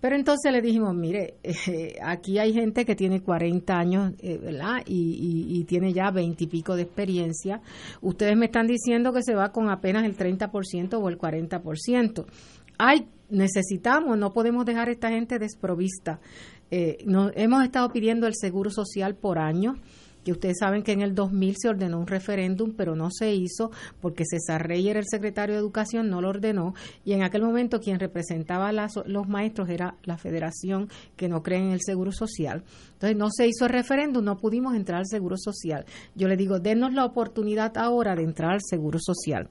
Speaker 5: Pero entonces le dijimos, mire, eh, aquí hay gente que tiene 40 años, eh, ¿verdad? Y, tiene ya 20 y pico de experiencia. Ustedes me están diciendo que se va con apenas el 30% o el 40%. Hay, necesitamos, no podemos dejar a esta gente desprovista. Eh, hemos estado pidiendo el seguro social por años que ustedes saben que en el 2000 se ordenó un referéndum, pero no se hizo porque César Rey era el secretario de Educación, no lo ordenó, y en aquel momento quien representaba a los maestros era la federación que no cree en el seguro social. Entonces no se hizo el referéndum, no pudimos entrar al seguro social. Yo le digo, denos la oportunidad ahora de entrar al seguro social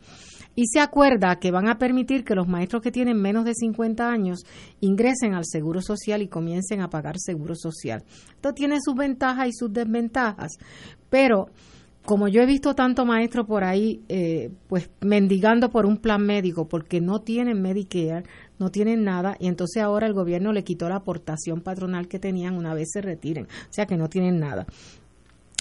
Speaker 5: y se acuerda que van a permitir que los maestros que tienen menos de 50 años ingresen al Seguro Social y comiencen a pagar Seguro Social. Esto tiene sus ventajas y sus desventajas, pero como yo he visto tanto maestro por ahí, eh, pues mendigando por un plan médico porque no tienen Medicare, no tienen nada y entonces ahora el gobierno le quitó la aportación patronal que tenían una vez se retiren, o sea que no tienen nada.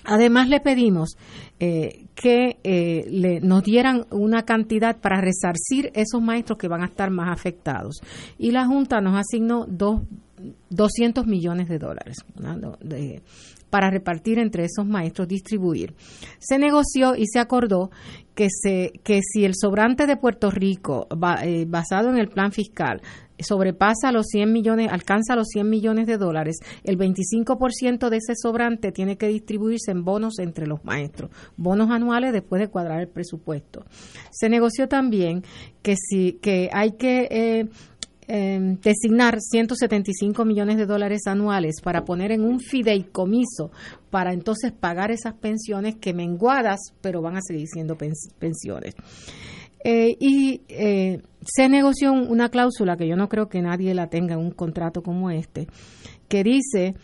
Speaker 5: Además, le pedimos eh, que eh, le, nos dieran una cantidad para resarcir esos maestros que van a estar más afectados. Y la Junta nos asignó dos, 200 millones de dólares para repartir entre esos maestros, distribuir. Se negoció y se acordó que, se, que si el sobrante de Puerto Rico, eh, basado en el plan fiscal, sobrepasa los 100 millones, alcanza los 100 millones de dólares, el 25% de ese sobrante tiene que distribuirse en bonos entre los maestros, bonos anuales después de cuadrar el presupuesto. Se negoció también que si que hay que eh, em, designar 175 millones de dólares anuales para poner en un fideicomiso para entonces pagar esas pensiones que menguadas, pero van a seguir siendo pensiones. Eh, y eh, se negoció una cláusula que yo no creo que nadie la tenga en un contrato como este, que dice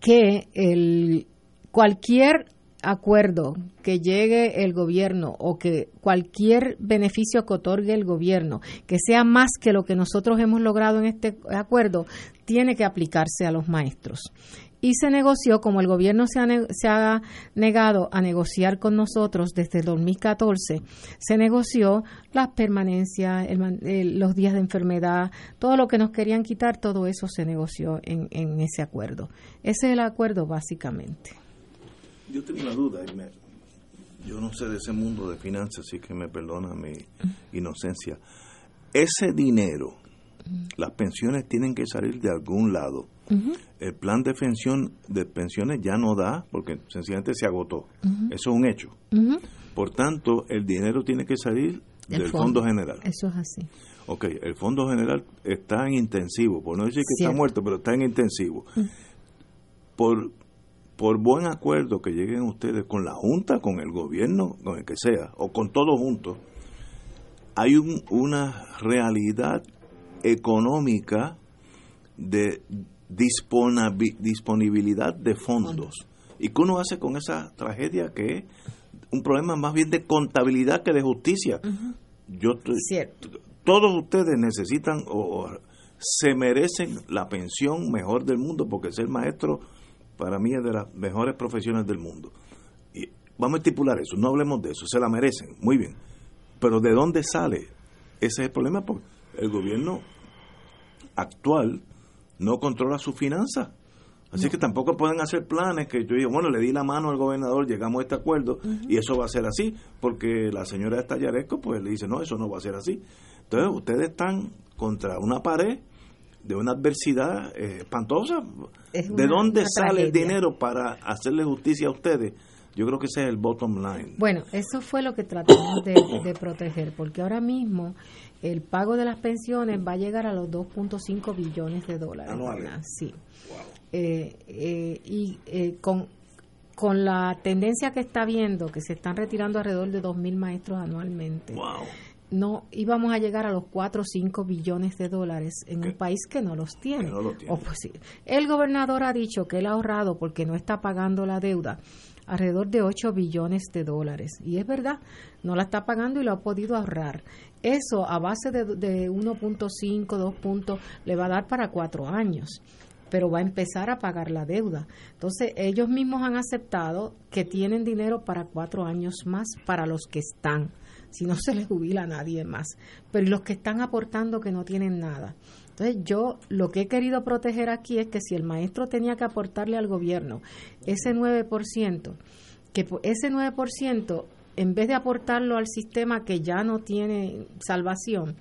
Speaker 5: que el, cualquier acuerdo que llegue el gobierno o que cualquier beneficio que otorgue el gobierno, que sea más que lo que nosotros hemos logrado en este acuerdo, tiene que aplicarse a los maestros. Y se negoció, como el gobierno se ha, se ha negado a negociar con nosotros desde el 2014, se negoció las permanencias, los días de enfermedad, todo lo que nos querían quitar, todo eso se negoció en, en ese acuerdo. Ese es el acuerdo básicamente.
Speaker 1: Yo tengo una duda, yo no sé de ese mundo de finanzas, así que me perdona mi inocencia. Ese dinero, las pensiones tienen que salir de algún lado. El plan de pensión de pensiones ya no da porque sencillamente se agotó. Eso es un hecho. Por tanto, el dinero tiene que salir del fondo. General.
Speaker 5: Eso es así.
Speaker 1: Ok, el Fondo General está en intensivo, por no decir que está muerto, pero está en intensivo. Por por buen acuerdo que lleguen ustedes con la Junta, con el gobierno, con el que sea, o con todos juntos, hay una realidad económica de disponibilidad de fondos. ¿Y qué uno hace con esa tragedia que es un problema más bien de contabilidad que de justicia? Yo Todos ustedes necesitan o se merecen la pensión mejor del mundo porque ser maestro para mí es de las mejores profesiones del mundo. Y vamos a estipular eso, no hablemos de eso, se la merecen, muy bien. Pero ¿de dónde sale? Ese es el problema, porque el gobierno actual no controla sus finanzas. Así que tampoco pueden hacer planes que yo digo, bueno, le di la mano al gobernador, llegamos a este acuerdo y eso va a ser así, porque la señora de Tallaresco pues le dice, no, eso no va a ser así. Entonces ustedes están contra una pared de una adversidad eh, espantosa. ¿De dónde sale el dinero para hacerle justicia a ustedes? Yo creo que ese es el bottom line.
Speaker 5: Bueno, eso fue lo que tratamos de, proteger, porque ahora mismo el pago de las pensiones va a llegar a los 2.5 billones de dólares. Sí. Eh, eh, y con, con la tendencia que está viendo, que se están retirando alrededor de 2.000 maestros anualmente, wow no íbamos a llegar a los 4 o 5 billones de dólares en un país que no los tiene. pues, El gobernador ha dicho que él ha ahorrado porque no está pagando la deuda alrededor de 8 billones de dólares. Y es verdad, no la está pagando y lo ha podido ahorrar. Eso a base de, de 1.5, 2 puntos, le va a dar para cuatro años pero va a empezar a pagar la deuda. Entonces, ellos mismos han aceptado que tienen dinero para cuatro años más para los que están si no se les jubila a nadie más. Pero los que están aportando que no tienen nada. Entonces yo lo que he querido proteger aquí es que si el maestro tenía que aportarle al gobierno ese 9%, que ese 9% en vez de aportarlo al sistema que ya no tiene salvación,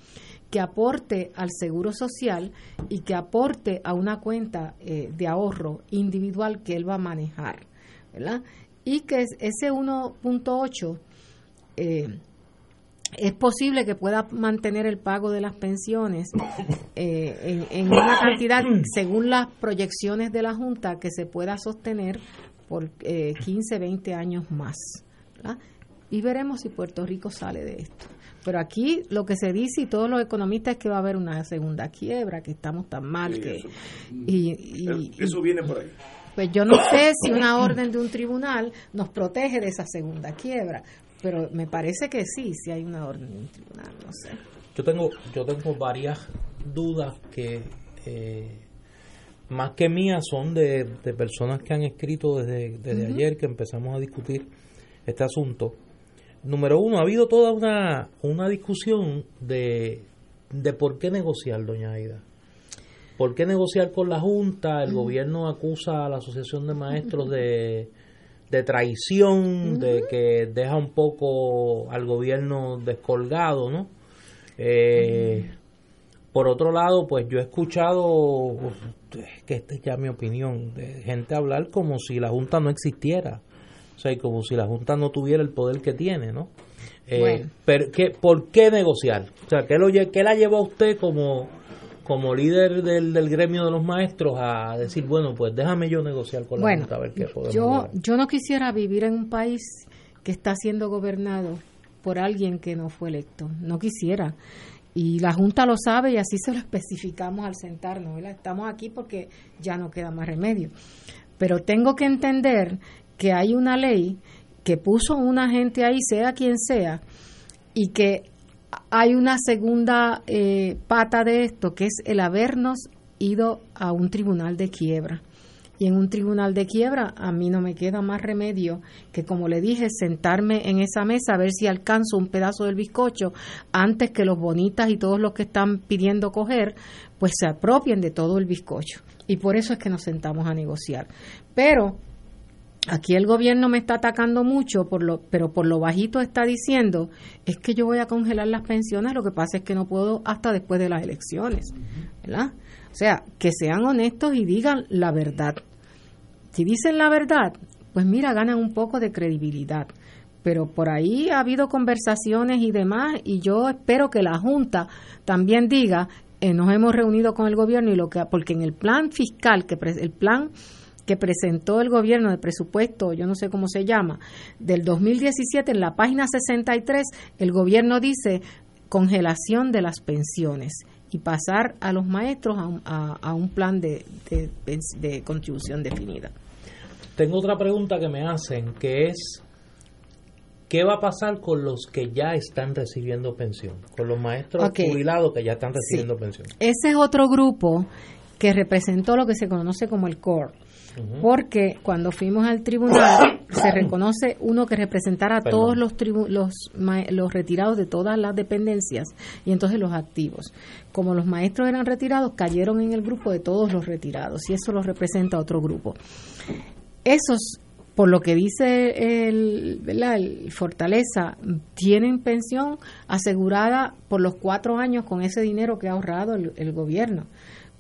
Speaker 5: que aporte al seguro social y que aporte a una cuenta eh, de ahorro individual que él va a manejar, ¿verdad? Y que ese 1.8 eh, es posible que pueda mantener el pago de las pensiones eh, en, una cantidad, según las proyecciones de la Junta, que se pueda sostener por eh, 15, 20 años más. Y veremos si Puerto Rico sale de esto. Pero aquí lo que se dice y todos los economistas es que va a haber una segunda quiebra, que estamos tan mal que...
Speaker 1: Eso, y, eso viene por ahí.
Speaker 5: Pues yo no sé si una orden de un tribunal nos protege de esa segunda quiebra, pero me parece que sí, si hay una orden en tribunal, no sé.
Speaker 2: Yo tengo, yo tengo varias dudas que eh, más que mías son de, personas que han escrito desde, desde ayer que empezamos a discutir este asunto. Número uno, ha habido toda una, una discusión de, de por qué negociar, doña Aida. ¿Por qué negociar con la Junta? El gobierno acusa a la Asociación de Maestros de de traición, de que deja un poco al gobierno descolgado, ¿no? Eh, por otro lado, pues yo he escuchado, que esta es ya mi opinión, de gente hablar como si la Junta no existiera. O sea, como si la Junta no tuviera el poder que tiene, ¿no? Eh, pero ¿qué, ¿Por qué negociar? O sea, ¿qué, lo, qué la llevó a usted como, como líder del, del, gremio de los maestros a decir, bueno, pues déjame yo negociar con la Junta a ver qué podemos
Speaker 5: yo, yo no quisiera vivir en un país que está siendo gobernado por alguien que no fue electo. No quisiera. Y la Junta lo sabe y así se lo especificamos al sentarnos. Estamos aquí porque ya no queda más remedio. Pero tengo que entender que hay una ley que puso una gente ahí, sea quien sea, y que hay una segunda eh, pata de esto, que es el habernos ido a un tribunal de quiebra. Y en un tribunal de quiebra a mí no me queda más remedio que, como le dije, sentarme en esa mesa a ver si alcanzo un pedazo del bizcocho antes que los bonitas y todos los que están pidiendo coger, pues se apropien de todo el bizcocho. Y por eso es que nos sentamos a negociar. Pero aquí el gobierno me está atacando mucho, por lo, pero por lo bajito está diciendo, es que yo voy a congelar las pensiones, lo que pasa es que no puedo hasta después de las elecciones, ¿verdad? O sea, que sean honestos y digan la verdad. Si dicen la verdad, pues mira, ganan un poco de credibilidad. Pero por ahí ha habido conversaciones y demás, y yo espero que la Junta también diga, eh, nos hemos reunido con el gobierno y lo que, porque en el plan fiscal, que el plan que presentó el gobierno de presupuesto, yo no sé cómo se llama, del 2017, en la página 63, el gobierno dice congelación de las pensiones y pasar a los maestros a un, plan de, de, contribución definida.
Speaker 2: Tengo otra pregunta que me hacen, que es, ¿qué va a pasar con los que ya están recibiendo pensión? Con los maestros jubilados que ya están recibiendo pensión.
Speaker 5: Ese es otro grupo que representó lo que se conoce como el CORE porque cuando fuimos al tribunal se reconoce uno que representara a todos los, los, los retirados de todas las dependencias y entonces los activos. Como los maestros eran retirados, cayeron en el grupo de todos los retirados y eso los representa otro grupo. Esos por lo que dice el, el, Fortaleza, tienen pensión asegurada por los cuatro años con ese dinero que ha ahorrado el gobierno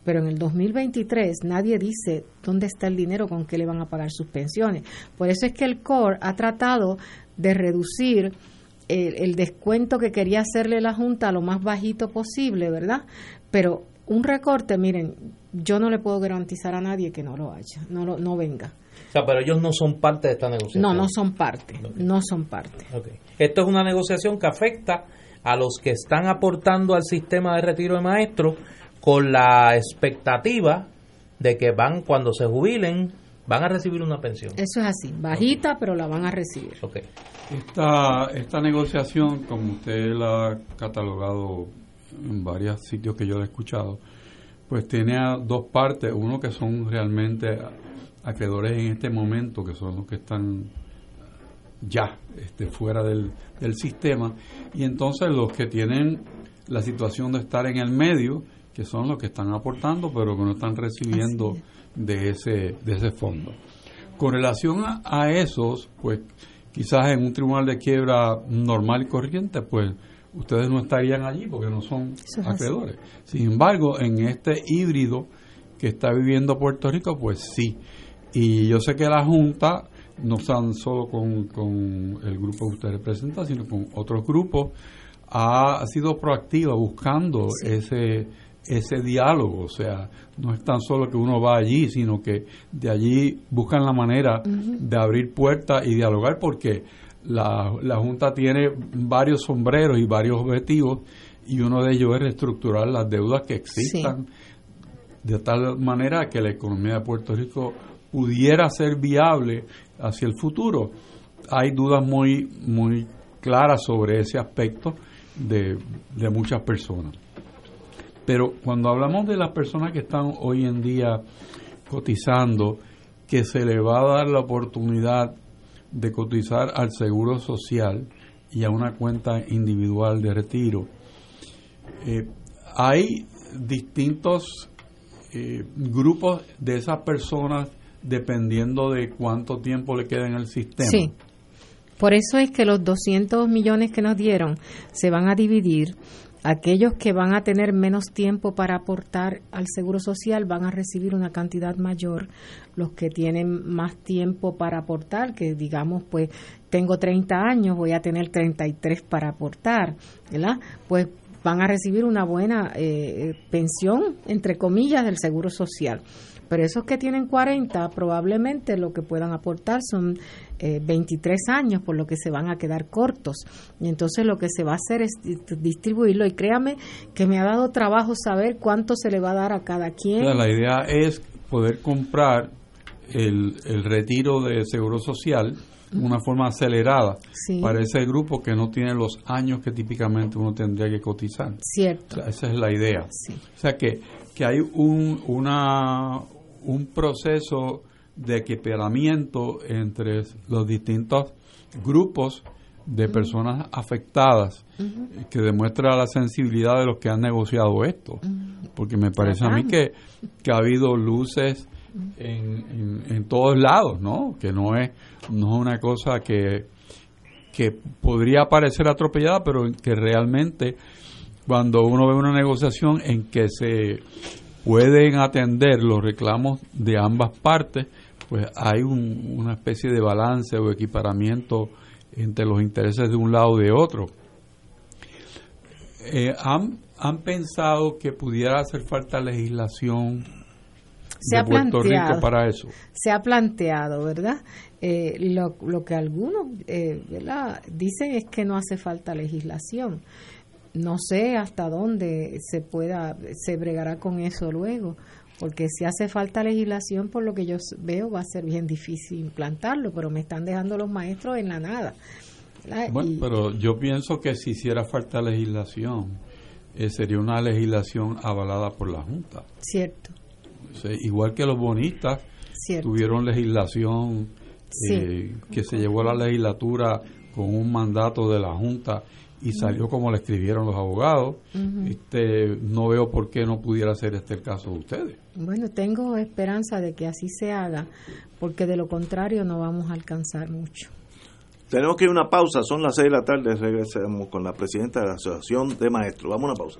Speaker 5: pero en el 2023 nadie dice dónde está el dinero con que le van a pagar sus pensiones. Por eso es que el CORE ha tratado de reducir el, descuento que quería hacerle la Junta a lo más bajito posible, ¿verdad? Pero un recorte, miren, yo no le puedo garantizar a nadie que no lo haya, no, no venga.
Speaker 2: O sea, pero ellos no son parte de esta negociación.
Speaker 5: No, no son parte, no son parte.
Speaker 2: Esto es una negociación que afecta a los que están aportando al sistema de retiro de maestros con la expectativa de que van, cuando se jubilen, van a recibir una pensión.
Speaker 5: Eso es así, bajita, pero la van a recibir.
Speaker 3: Okay. Esta, esta negociación, como usted la ha catalogado en varios sitios que yo he escuchado, pues tiene dos partes. Uno que son realmente acreedores en este momento, que son los que están ya este, fuera del, del sistema, y entonces los que tienen la situación de estar en el medio, que son los que están aportando, pero que no están recibiendo de ese, de ese fondo. Con relación a, esos, pues quizás en un tribunal de quiebra normal y corriente, pues ustedes no estarían allí porque no son acreedores. Sin embargo, en este híbrido que está viviendo Puerto Rico, pues sí. Y yo sé que la Junta, no tan solo con, con el grupo que usted representa, sino con otros grupos, ha, sido proactiva buscando ese ese diálogo, o sea, no es tan solo que uno va allí, sino que de allí buscan la manera de abrir puertas y dialogar porque la, la Junta tiene varios sombreros y varios objetivos y uno de ellos es reestructurar las deudas que existan de tal manera que la economía de Puerto Rico pudiera ser viable hacia el futuro. Hay dudas muy, muy claras sobre ese aspecto de, de muchas personas. Pero cuando hablamos de las personas que están hoy en día cotizando, que se le va a dar la oportunidad de cotizar al seguro social y a una cuenta individual de retiro, eh, hay distintos eh, grupos de esas personas dependiendo de cuánto tiempo le queda en el sistema.
Speaker 5: Sí. Por eso es que los 200 millones que nos dieron se van a dividir aquellos que van a tener menos tiempo para aportar al Seguro Social van a recibir una cantidad mayor, los que tienen más tiempo para aportar, que digamos, pues tengo 30 años, voy a tener 33 para aportar, ¿verdad? Pues van a recibir una buena eh, pensión, entre comillas, del Seguro Social. Pero esos que tienen 40 probablemente lo que puedan aportar son 23 eh, años, por lo que se van a quedar cortos. Y entonces lo que se va a hacer es distribuirlo. Y créame que me ha dado trabajo saber cuánto se le va a dar a cada quien.
Speaker 3: la idea es poder comprar el, el retiro de seguro social una forma acelerada para ese grupo que no tiene los años que típicamente uno tendría que cotizar.
Speaker 5: Cierto.
Speaker 3: esa es la idea. O sea que, que hay un, una, un proceso de equiparamiento entre los distintos grupos de personas afectadas que demuestra la sensibilidad de los que han negociado esto. Porque me parece a mí que, que ha habido luces en, en, todos lados, ¿no? Que no es, no es una cosa que, que podría parecer atropellada, pero que realmente cuando uno ve una negociación en que se pueden atender los reclamos de ambas partes, pues hay una especie de balance o equiparamiento entre los intereses de un lado y de otro. Eh, ¿han, ¿Han pensado que pudiera hacer falta legislación
Speaker 5: se ha planteado, para eso. Se ha planteado, ¿verdad? Eh, lo, lo, que algunos eh, dicen es que no hace falta legislación. No sé hasta dónde se pueda, se bregará con eso luego, porque si hace falta legislación, por lo que yo veo, va a ser bien difícil implantarlo, pero me están dejando los maestros en la nada.
Speaker 3: Bueno, pero yo pienso que si hiciera falta legislación, eh, sería una legislación avalada por la Junta.
Speaker 5: Cierto
Speaker 3: igual que los bonistas tuvieron legislación eh, que se llevó a la legislatura con un mandato de la Junta y salió como le escribieron los abogados. este, no veo por qué no pudiera ser este el caso de ustedes.
Speaker 5: Bueno, tengo esperanza de que así se haga, porque de lo contrario no vamos a alcanzar mucho.
Speaker 1: Tenemos que ir a una pausa, son las seis de la tarde, regresamos con la presidenta de la Asociación de Maestros. Vamos a una pausa.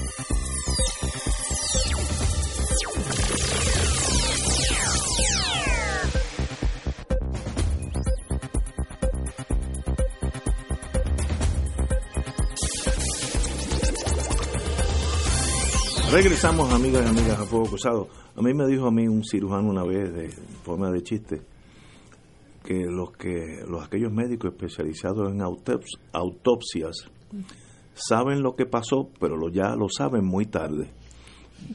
Speaker 1: Regresamos, amigas y amigas, a Fuego Cruzado. A mí me dijo a mí un cirujano una vez, de forma de chiste, que los que los aquellos médicos especializados en autopsias saben lo que pasó, pero lo, ya lo saben muy tarde.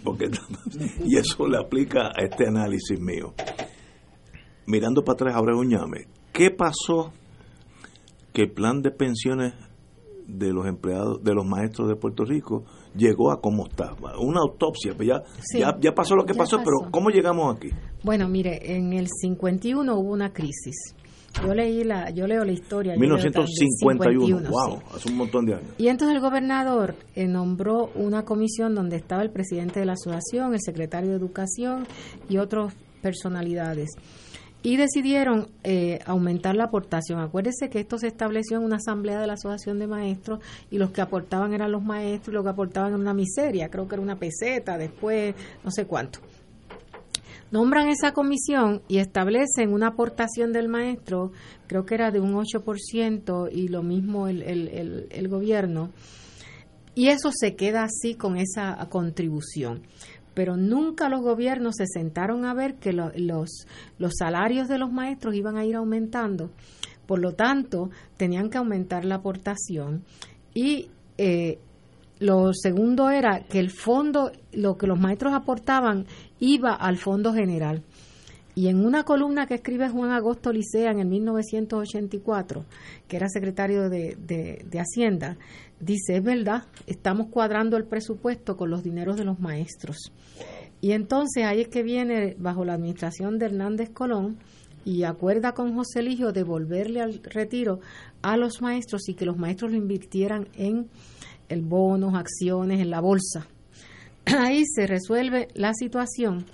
Speaker 1: Porque, y eso le aplica a este análisis mío. Mirando para atrás, ahora un llame. ¿Qué pasó que el plan de pensiones de los empleados, de los maestros de Puerto Rico llegó a cómo estaba. Una autopsia, pues ya, ya, pasó lo que pasó, pero ¿cómo llegamos aquí?
Speaker 5: Bueno, mire, en el 51 hubo una crisis. Yo leí la, yo leo la historia.
Speaker 1: 1951, wow, hace un montón de años.
Speaker 5: Y entonces el gobernador eh, nombró una comisión donde estaba el presidente de la asociación, el secretario de Educación y otras personalidades y decidieron eh, aumentar la aportación. Acuérdense que esto se estableció en una asamblea de la Asociación de Maestros y los que aportaban eran los maestros y los que aportaban era una miseria, creo que era una peseta, después no sé cuánto. Nombran esa comisión y establecen una aportación del maestro, creo que era de un 8% y lo mismo el, el, el gobierno. Y eso se queda así con esa contribución pero nunca los gobiernos se sentaron a ver que los, los salarios de los maestros iban a ir aumentando. Por lo tanto, tenían que aumentar la aportación y eh, lo segundo era que el fondo, lo que los maestros aportaban, iba al fondo general. Y en una columna que escribe Juan Agosto Licea en el 1984, que era secretario de, de, Hacienda, dice, es verdad, estamos cuadrando el presupuesto con los dineros de los maestros. Y entonces ahí es que viene, bajo la administración de Hernández Colón, y acuerda con José Eligio devolverle al retiro a los maestros y que los maestros lo invirtieran en el bonos, acciones en la bolsa. Ahí se resuelve la situación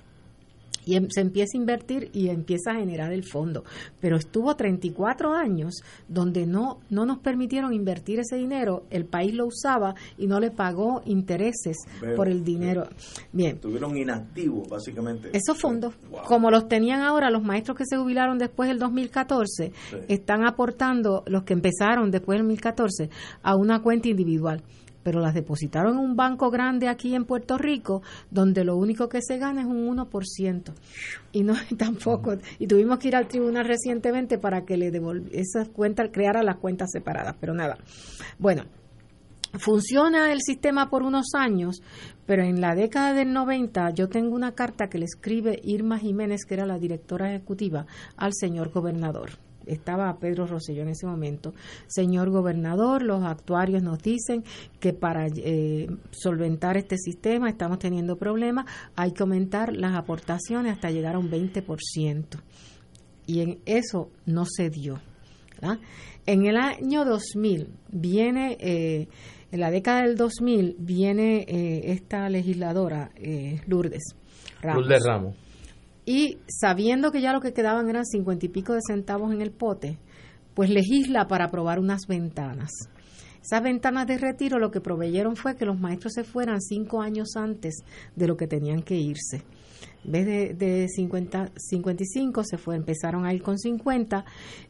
Speaker 5: y em, se empieza a invertir y empieza a generar el fondo. Pero estuvo 34 años donde no, no nos permitieron invertir ese dinero, el país lo usaba y no le pagó intereses por el dinero. Bien.
Speaker 1: Estuvieron inactivos, básicamente.
Speaker 5: Esos fondos, como los tenían ahora los maestros que se jubilaron después del 2014, están aportando, los que empezaron después del 2014, a una cuenta individual pero las depositaron en un banco grande aquí en Puerto Rico, donde lo único que se gana es un 1%. Y no tampoco. Y tuvimos que ir al tribunal recientemente para que le devolviera esas cuentas, creara las cuentas separadas, pero nada. Bueno, funciona el sistema por unos años, pero en la década del 90 yo tengo una carta que le escribe Irma Jiménez, que era la directora ejecutiva, al señor gobernador estaba Pedro Rosselló en ese momento. Señor gobernador, los actuarios nos dicen que para eh, solventar este sistema estamos teniendo problemas, hay que aumentar las aportaciones hasta llegar a un 20%. Y en eso no se dio. En el año 2000 viene, eh, en la década del 2000 viene eh, esta legisladora, Lourdes
Speaker 2: Ramos. Lourdes Ramos
Speaker 5: y sabiendo que ya lo que quedaban eran cincuenta y pico de centavos en el pote, pues legisla para aprobar unas ventanas. Esas ventanas de retiro lo que proveyeron fue que los maestros se fueran cinco años antes de lo que tenían que irse. En vez de, de 50, 55 se fue, empezaron a ir con 50.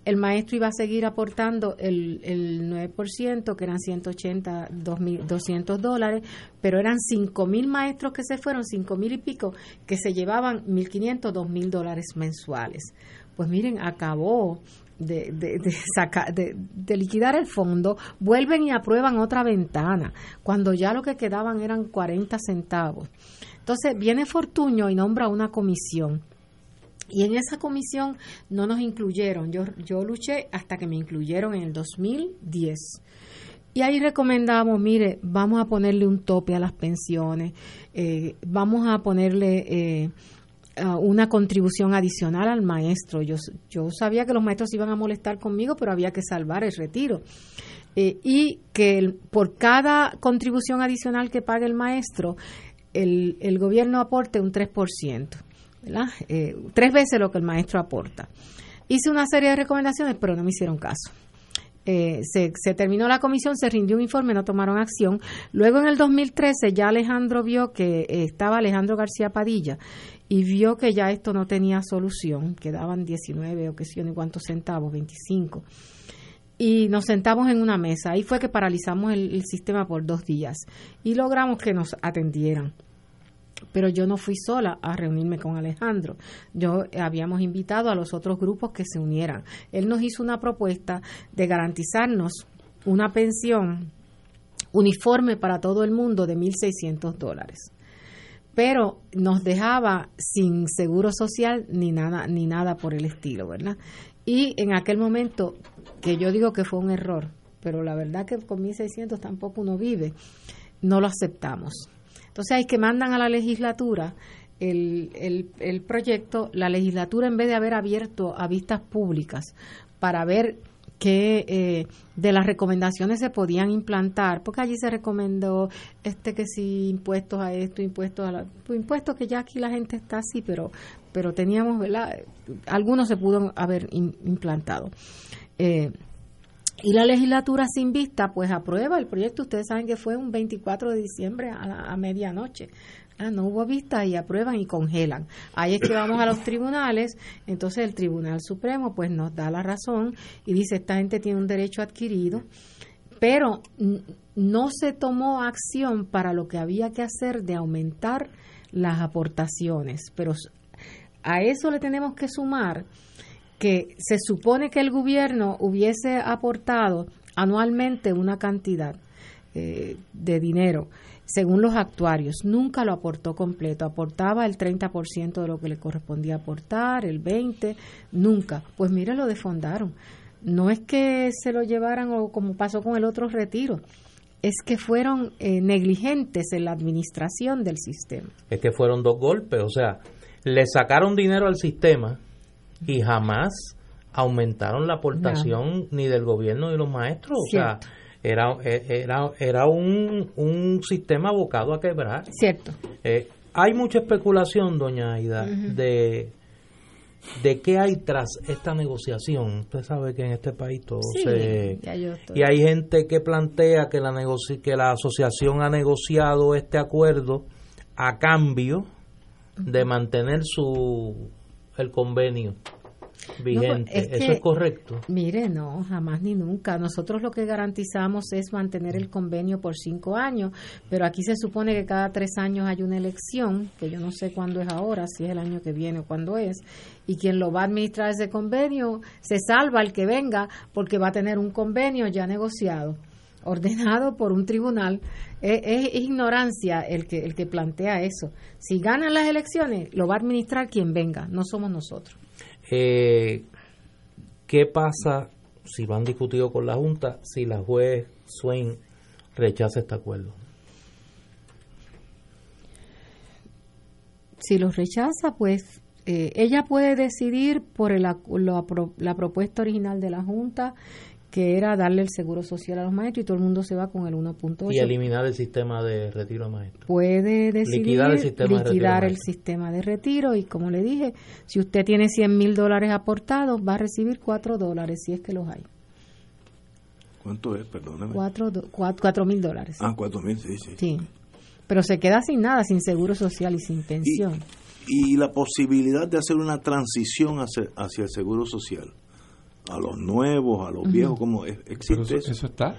Speaker 5: El maestro iba a seguir aportando el, el 9%, que eran 180, 200 dólares, pero eran 5 mil maestros que se fueron, 5 mil y pico, que se llevaban 1.500, 2.000 dólares mensuales. Pues miren, acabó de, de, de, de, liquidar el fondo, vuelven y aprueban otra ventana, cuando ya lo que quedaban eran 40 centavos. Entonces viene Fortuño y nombra una comisión. Y en esa comisión no nos incluyeron. Yo, yo luché hasta que me incluyeron en el 2010. Y ahí recomendamos, mire, vamos a ponerle un tope a las pensiones, eh, vamos a ponerle eh, una contribución adicional al maestro. Yo, yo sabía que los maestros iban a molestar conmigo, pero había que salvar el retiro. Eh, y que por cada contribución adicional que pague el maestro, el, el gobierno aporte un 3%, ¿verdad? Eh, tres veces lo que el maestro aporta. Hice una serie de recomendaciones, pero no me hicieron caso. Eh, se, terminó la comisión, se rindió un informe, no tomaron acción. Luego en el 2013 ya Alejandro vio que eh, estaba Alejandro García Padilla y vio que ya esto no tenía solución, quedaban 19 o qué sé yo ni cuántos centavos, 25 y nos sentamos en una mesa. Ahí fue que paralizamos el, sistema por dos días y logramos que nos atendieran. Pero yo no fui sola a reunirme con Alejandro. Yo habíamos invitado a los otros grupos que se unieran. Él nos hizo una propuesta de garantizarnos una pensión uniforme para todo el mundo de 1.600 dólares pero nos dejaba sin seguro social ni nada ni nada por el estilo, ¿verdad? Y en aquel momento, que yo digo que fue un error, pero la verdad que con 1.600 tampoco uno vive, no lo aceptamos. Entonces hay que mandan a la legislatura el, el, el proyecto, la legislatura en vez de haber abierto a vistas públicas para ver que eh, de las recomendaciones se podían implantar, porque allí se recomendó este que si impuestos a esto, impuestos a la, pues, impuestos que ya aquí la gente está así, pero pero teníamos, ¿verdad? Algunos se pudo haber implantado. Eh, y la legislatura sin vista, pues aprueba el proyecto. Ustedes saben que fue un 24 de diciembre a, a medianoche. Ah, no hubo vista y aprueban y congelan. Ahí es que vamos a los tribunales, entonces el Tribunal Supremo pues nos da la razón y dice esta gente tiene un derecho adquirido, pero no se tomó acción para lo que había que hacer de aumentar las aportaciones, pero a eso le tenemos que sumar que se supone que el gobierno hubiese aportado anualmente una cantidad eh, de dinero según los actuarios, nunca lo aportó completo, aportaba el 30% de lo que le correspondía aportar, el 20%, nunca. Pues mire, lo defondaron. No es que se lo llevaran o como pasó con el otro retiro, es que fueron eh, negligentes en la administración del sistema.
Speaker 2: Es que fueron dos golpes, o sea, le sacaron dinero al sistema y jamás aumentaron la aportación ni del gobierno ni de los maestros. O sea, era, eh, era, era un, un sistema abocado a quebrar.
Speaker 5: Cierto.
Speaker 2: Eh, hay mucha especulación, doña Aida, de, de qué hay tras esta negociación. Usted sabe que en este país todo se... Y hay gente que plantea que la, que la asociación ha negociado este acuerdo a cambio de mantener su el convenio vigente. ¿Eso es correcto?
Speaker 5: Mire, no, jamás ni nunca. Nosotros lo que garantizamos es mantener el convenio por cinco años, pero aquí se supone que cada tres años hay una elección, que yo no sé cuándo es ahora, si es el año que viene o cuándo es, y quien lo va a administrar ese convenio se salva el que venga porque va a tener un convenio ya negociado ordenado por un tribunal, es, ignorancia el que, el que plantea eso. Si ganan las elecciones, lo va a administrar quien venga, no somos nosotros.
Speaker 2: Eh, ¿Qué pasa si lo han discutido con la Junta si la juez Swain rechaza este acuerdo?
Speaker 5: Si lo rechaza, pues eh, ella puede decidir por el, la propuesta original de la Junta que era darle el seguro social a los maestros y todo el mundo se va con el 1.8.
Speaker 2: Y eliminar el sistema de retiro a maestros.
Speaker 5: Puede decidir liquidar el sistema, de, el sistema de retiro y como le dije, si usted tiene 100 mil dólares aportados, va a recibir 4 dólares si es que los hay.
Speaker 1: ¿Cuánto es? Perdóname.
Speaker 5: 4 mil dólares.
Speaker 1: Ah, 4 mil, sí, sí,
Speaker 5: sí. Pero se queda sin nada, sin seguro social y sin pensión.
Speaker 1: Y, la posibilidad de hacer una transición hacia el seguro social a los nuevos, a los viejos, como existe
Speaker 3: eso, está.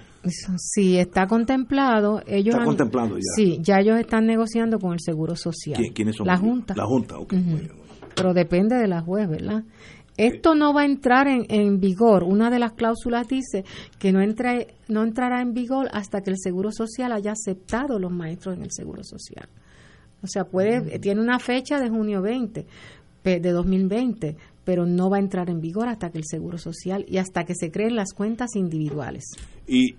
Speaker 5: sí, está contemplado. Ellos
Speaker 1: está contemplado ya.
Speaker 5: Sí, ya ellos están negociando con el Seguro Social.
Speaker 1: ¿Quiénes son?
Speaker 5: La Junta.
Speaker 1: La Junta, ok.
Speaker 5: Pero depende de la juez, ¿verdad? Esto no va a entrar en, en, vigor. Una de las cláusulas dice que no, entra, no entrará en vigor hasta que el Seguro Social haya aceptado los maestros en el Seguro Social. O sea, puede, tiene una fecha de junio 20 de 2020, pero no va a entrar en vigor hasta que el Seguro Social y hasta que se creen las cuentas individuales.
Speaker 1: ¿Y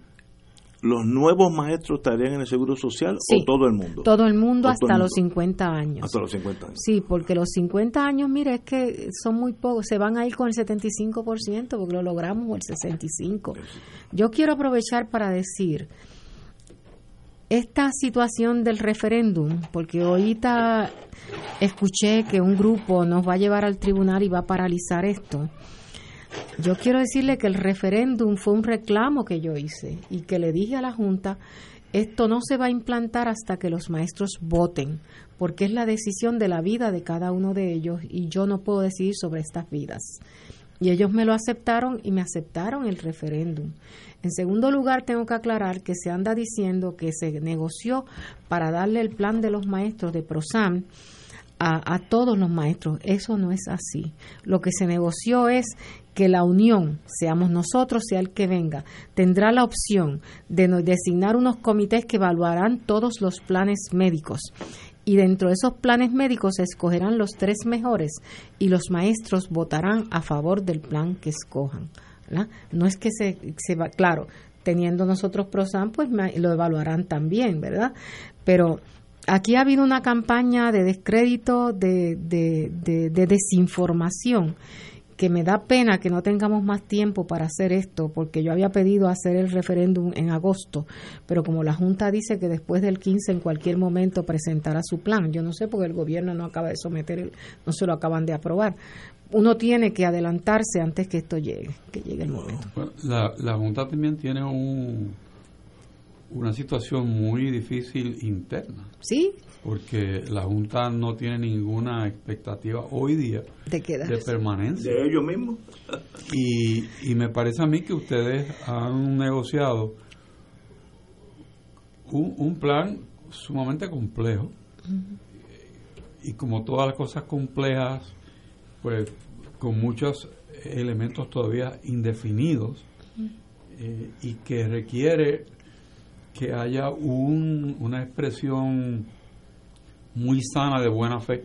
Speaker 1: los nuevos maestros estarían en el Seguro Social o todo el mundo?
Speaker 5: Todo el mundo hasta los 50 años.
Speaker 1: Hasta los 50 años.
Speaker 5: Sí, porque los 50 años, mire, es que son muy pocos, se van a ir con el 75% porque lo logramos o el 65%. Yo quiero aprovechar para decir esta situación del referéndum, porque ahorita escuché que un grupo nos va a llevar al tribunal y va a paralizar esto. Yo quiero decirle que el referéndum fue un reclamo que yo hice y que le dije a la Junta, esto no se va a implantar hasta que los maestros voten, porque es la decisión de la vida de cada uno de ellos y yo no puedo decidir sobre estas vidas. Y ellos me lo aceptaron y me aceptaron el referéndum. En segundo lugar, tengo que aclarar que se anda diciendo que se negoció para darle el plan de los maestros de PROSAM a, a, todos los maestros. Eso no es así. Lo que se negoció es que la unión, seamos nosotros, sea el que venga, tendrá la opción de designar unos comités que evaluarán todos los planes médicos. Y dentro de esos planes médicos se escogerán los tres mejores y los maestros votarán a favor del plan que escojan. No es que se, va, claro, teniendo nosotros PROSAM, pues lo evaluarán también, ¿verdad? Pero aquí ha habido una campaña de descrédito, de, de, de desinformación que me da pena que no tengamos más tiempo para hacer esto, porque yo había pedido hacer el referéndum en agosto, pero como la Junta dice que después del 15 en cualquier momento presentará su plan, yo no sé porque el gobierno no acaba de someter, no se lo acaban de aprobar. Uno tiene que adelantarse antes que esto llegue, que llegue el momento.
Speaker 3: La, la Junta también tiene un, una situación muy difícil interna.
Speaker 5: Sí,
Speaker 3: porque la Junta no tiene ninguna expectativa hoy día
Speaker 5: de,
Speaker 3: de permanencia.
Speaker 1: De ellos mismos.
Speaker 3: y, y me parece a mí que ustedes han negociado un, un plan sumamente complejo. Y como todas las cosas complejas, pues con muchos elementos todavía indefinidos eh, y que requiere que haya un, una expresión muy sana de buena fe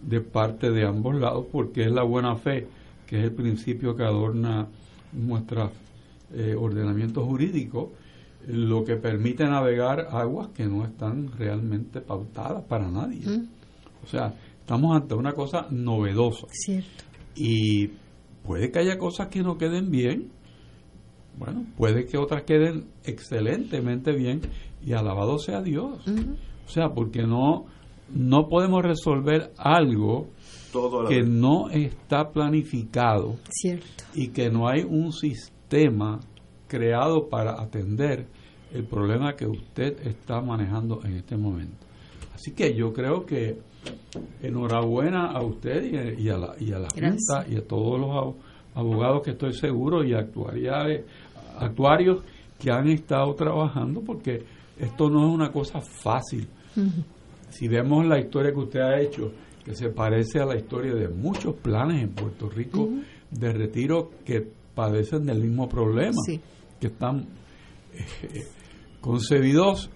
Speaker 3: de parte de ambos lados, porque es la buena fe, que es el principio que adorna nuestro eh, ordenamiento jurídico, lo que permite navegar aguas que no están realmente pautadas para nadie. O sea, estamos ante una cosa novedosa.
Speaker 5: Cierto.
Speaker 3: Y puede que haya cosas que no queden bien, Bueno, puede que otras queden excelentemente bien y alabado sea Dios. O sea, porque no, no podemos resolver algo que no está planificado y que no hay un sistema creado para atender el problema que usted está manejando en este momento. Así que yo creo que enhorabuena a usted y, a, la, y a la Junta y a todos los abogados que estoy seguro y actuariales, actuarios que han estado trabajando porque esto no es una cosa fácil. Si vemos la historia que usted ha hecho, que se parece a la historia de muchos planes en Puerto Rico de retiro que padecen del mismo problema, que están eh, concebidos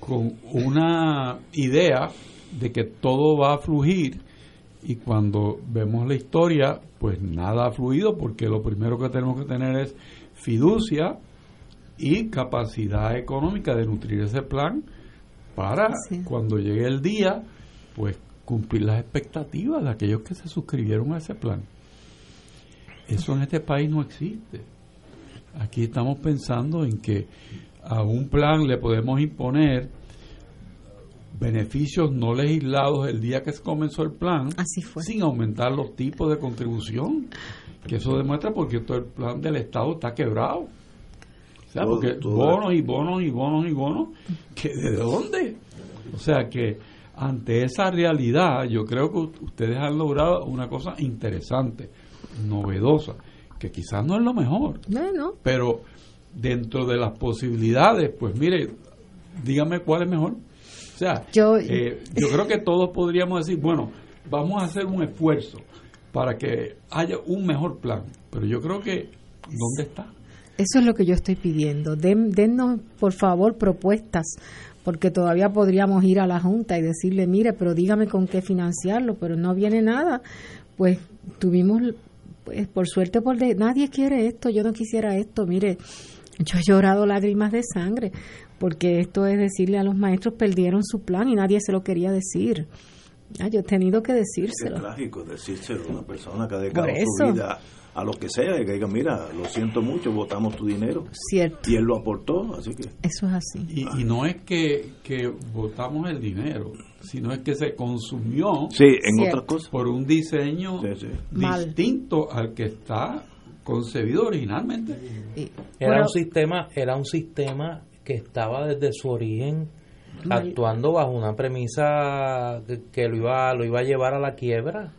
Speaker 3: con una idea de que todo va a fluir y cuando vemos la historia, pues nada ha fluido porque lo primero que tenemos que tener es fiducia y capacidad económica de nutrir ese plan para cuando llegue el día, pues cumplir las expectativas de aquellos que se suscribieron a ese plan. Eso en este país no existe. Aquí estamos pensando en que a un plan le podemos imponer beneficios no legislados el día que se comenzó el plan, sin aumentar los tipos de contribución, que eso demuestra porque todo el plan del Estado está quebrado. O sea, porque bonos y bonos y bonos y bonos, que ¿de dónde? O sea que ante esa realidad yo creo que ustedes han logrado una cosa interesante, novedosa, que quizás no es lo mejor, pero dentro de las posibilidades, pues mire, dígame cuál es mejor. O sea, yo, eh, yo creo que todos podríamos decir, bueno, vamos a hacer un esfuerzo para que haya un mejor plan, pero yo creo que, ¿dónde está?
Speaker 5: Eso es lo que yo estoy pidiendo. Den, dennos, por favor, propuestas, porque todavía podríamos ir a la Junta y decirle, mire, pero dígame con qué financiarlo, pero no viene nada. Pues tuvimos, pues por suerte, por nadie quiere esto, yo no quisiera esto, mire, yo he llorado lágrimas de sangre, porque esto es decirle a los maestros perdieron su plan y nadie se lo quería decir. Ah, yo he tenido que decírselo.
Speaker 1: Es trágico decírselo a una persona que ha dedicado su vida a lo que sea y que diga, mira, lo siento mucho, votamos tu dinero.
Speaker 5: Cierto.
Speaker 1: Y él lo aportó, así que...
Speaker 5: Eso es así.
Speaker 3: Y, no es que, que votamos el dinero, sino es que se consumió
Speaker 1: sí, en otras cosas.
Speaker 3: por un diseño distinto al que está concebido originalmente.
Speaker 2: Era un sistema, era un sistema que estaba desde su origen actuando bajo una premisa que, lo iba lo iba a llevar a la quiebra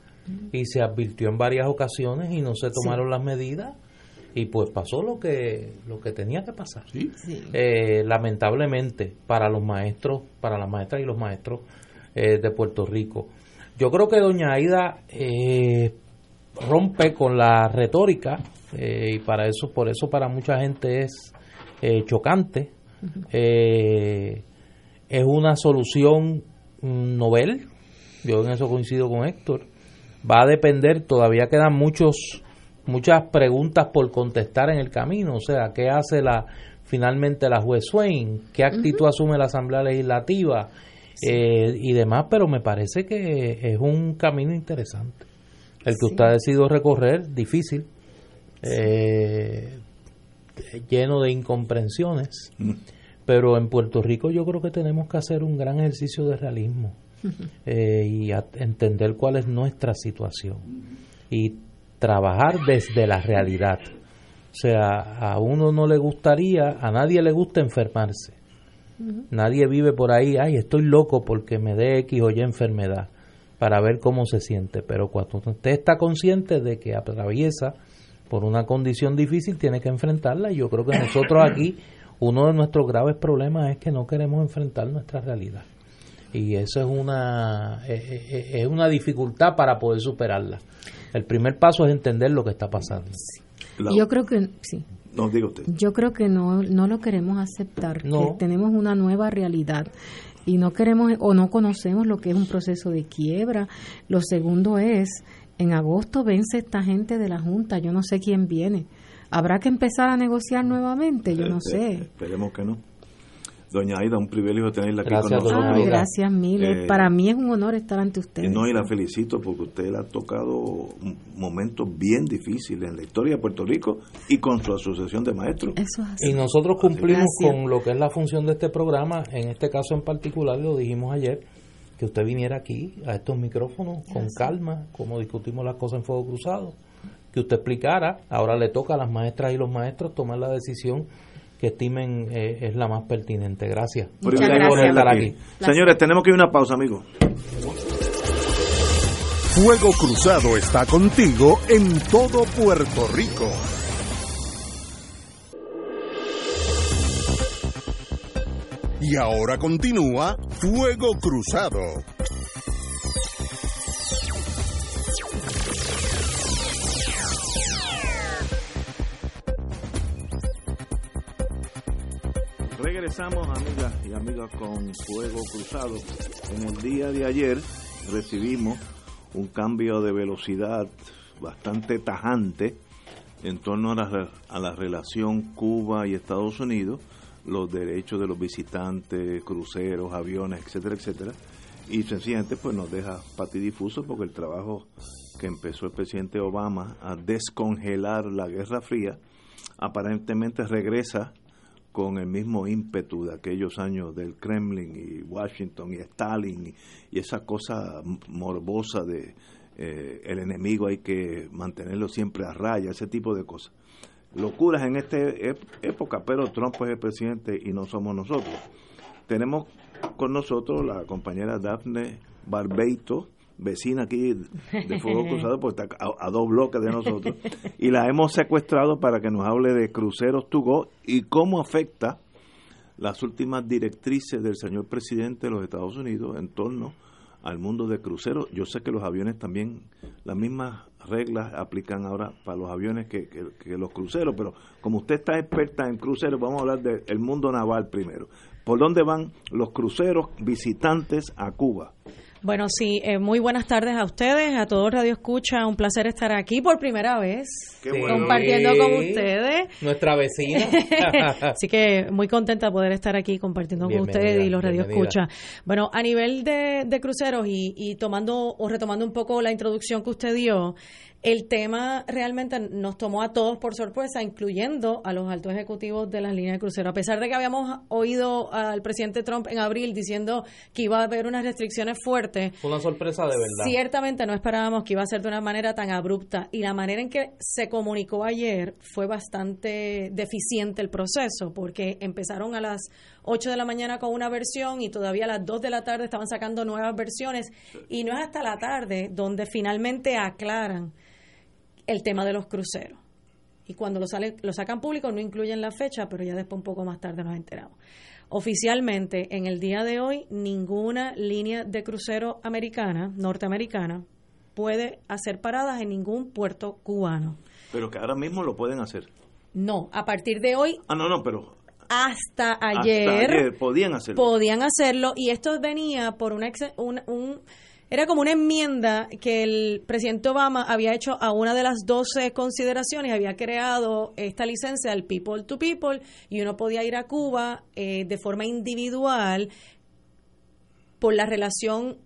Speaker 2: y se advirtió en varias ocasiones y no se tomaron las medidas y pues pasó lo que lo que tenía que pasar. Eh, lamentablemente para los maestros para las maestras y los maestros eh, de Puerto Rico. Yo creo que doña Aida eh, rompe con la retórica y para eso por eso para mucha gente es chocante es una solución mm, novel. Yo en eso coincido con Héctor. Va a depender, todavía quedan muchos muchas preguntas por contestar en el camino, o sea, ¿qué hace la finalmente la juez Swain? ¿Qué actitud asume la Asamblea Legislativa? Eh, y demás, pero me parece que es un camino interesante. El que usted ha decidido recorrer, difícil, eh, lleno de incomprensiones, pero en Puerto Rico yo creo que tenemos que hacer un gran ejercicio de realismo eh, y entender cuál es nuestra situación y trabajar desde la realidad. O sea, a uno no le gustaría, a nadie le gusta enfermarse. Nadie vive por ahí, ay, estoy loco porque me dé X o Y enfermedad para ver cómo se siente. Pero cuando usted está consciente de que atraviesa por una condición difícil, tiene que enfrentarla. Y yo creo que nosotros aquí, uno de nuestros graves problemas es que no queremos enfrentar nuestra realidad y eso es una eh, eh, eh, es una dificultad para poder superarla. El primer paso es entender lo que está pasando.
Speaker 5: Yo creo que sí.
Speaker 1: No, diga usted.
Speaker 5: Yo creo que no no lo queremos aceptar, que tenemos una nueva realidad y no queremos o no conocemos lo que es un proceso de quiebra. Lo segundo es en agosto vence esta gente de la junta, yo no sé quién viene. Habrá que empezar a negociar nuevamente, yo no sé.
Speaker 1: Esperemos que no. Doña Aida, un privilegio tenerla aquí con nosotros.
Speaker 5: gracias mil. Eh, Para mí es un honor estar ante ustedes.
Speaker 1: No, y la felicito porque usted le ha tocado momentos bien difíciles en la historia de Puerto Rico y con su asociación de maestros.
Speaker 2: Y nosotros cumplimos con lo que es la función de este programa, en este caso en particular, lo dijimos ayer, que usted viniera aquí a estos micrófonos con calma, como discutimos las cosas en Fuego Cruzado, que usted explicara, ahora le toca a las maestras y los maestros tomar la decisión que estimen eh, es la más pertinente. Gracias
Speaker 5: por estar
Speaker 1: aquí. Señores, tenemos que ir a una pausa, amigos.
Speaker 4: Fuego Cruzado está contigo en todo Puerto Rico. Y ahora continúa Fuego Cruzado.
Speaker 1: Regresamos, amigas y amigos, con Fuego Cruzado. En el día de ayer recibimos un cambio de velocidad bastante tajante en torno a la, a la relación Cuba y Estados Unidos, los derechos de los visitantes, cruceros, aviones, etcétera, etcétera. Y sencillamente pues nos deja patidifuso porque el trabajo que empezó el presidente Obama a descongelar la Guerra Fría aparentemente regresa con el mismo ímpetu de aquellos años del Kremlin y Washington y Stalin y, esa cosa morbosa de eh, el enemigo hay que mantenerlo siempre a raya, ese tipo de cosas. Locuras en esta época, pero Trump es el presidente y no somos nosotros. Tenemos con nosotros la compañera Daphne Barbeito, vecina aquí de Fuego Cruzado, porque está a, dos bloques de nosotros, y la hemos secuestrado para que nos hable de cruceros to go y cómo afecta las últimas directrices del señor presidente de los Estados Unidos en torno al mundo de cruceros. Yo sé que los aviones también, las mismas reglas aplican ahora para los aviones que, que los cruceros, pero como usted está experta en cruceros, vamos a hablar del mundo naval primero. ¿Por dónde van los cruceros visitantes a Cuba?
Speaker 6: Bueno, sí, eh, muy buenas tardes a ustedes, a todos Radio Escucha. Un placer estar aquí por primera vez, compartiendo con ustedes.
Speaker 2: Nuestra vecina.
Speaker 6: Así que muy contenta de poder estar aquí compartiendo con ustedes y los Radio Escucha. Bueno, a nivel de, de cruceros y, y tomando o retomando un poco la introducción que usted dio, el tema realmente nos tomó a todos por sorpresa, incluyendo a los altos ejecutivos de las líneas de crucero. A pesar de que habíamos oído al presidente Trump en abril diciendo que iba a haber unas restricciones fuertes.
Speaker 2: Fue una sorpresa de verdad.
Speaker 6: Ciertamente no esperábamos que iba a ser de una manera tan abrupta. Y la manera en que se comunicó ayer fue bastante deficiente el proceso, porque empezaron a las 8 de la mañana con una versión y todavía a las 2 de la tarde estaban sacando nuevas versiones. Y no es hasta la tarde donde finalmente aclaran el tema de los cruceros. Y cuando lo, sale, lo sacan público no incluyen la fecha, pero ya después un poco más tarde nos enteramos. Oficialmente, en el día de hoy, ninguna línea de crucero americana, norteamericana, puede hacer paradas en ningún puerto cubano.
Speaker 1: Pero que ahora mismo lo pueden hacer.
Speaker 6: No, a partir de hoy.
Speaker 1: Ah, no, no, pero
Speaker 6: hasta ayer, hasta ayer
Speaker 1: podían hacerlo.
Speaker 6: Podían hacerlo y esto venía por una, un, un era como una enmienda que el presidente Obama había hecho a una de las 12 consideraciones, había creado esta licencia del People to People y uno podía ir a Cuba eh, de forma individual por la relación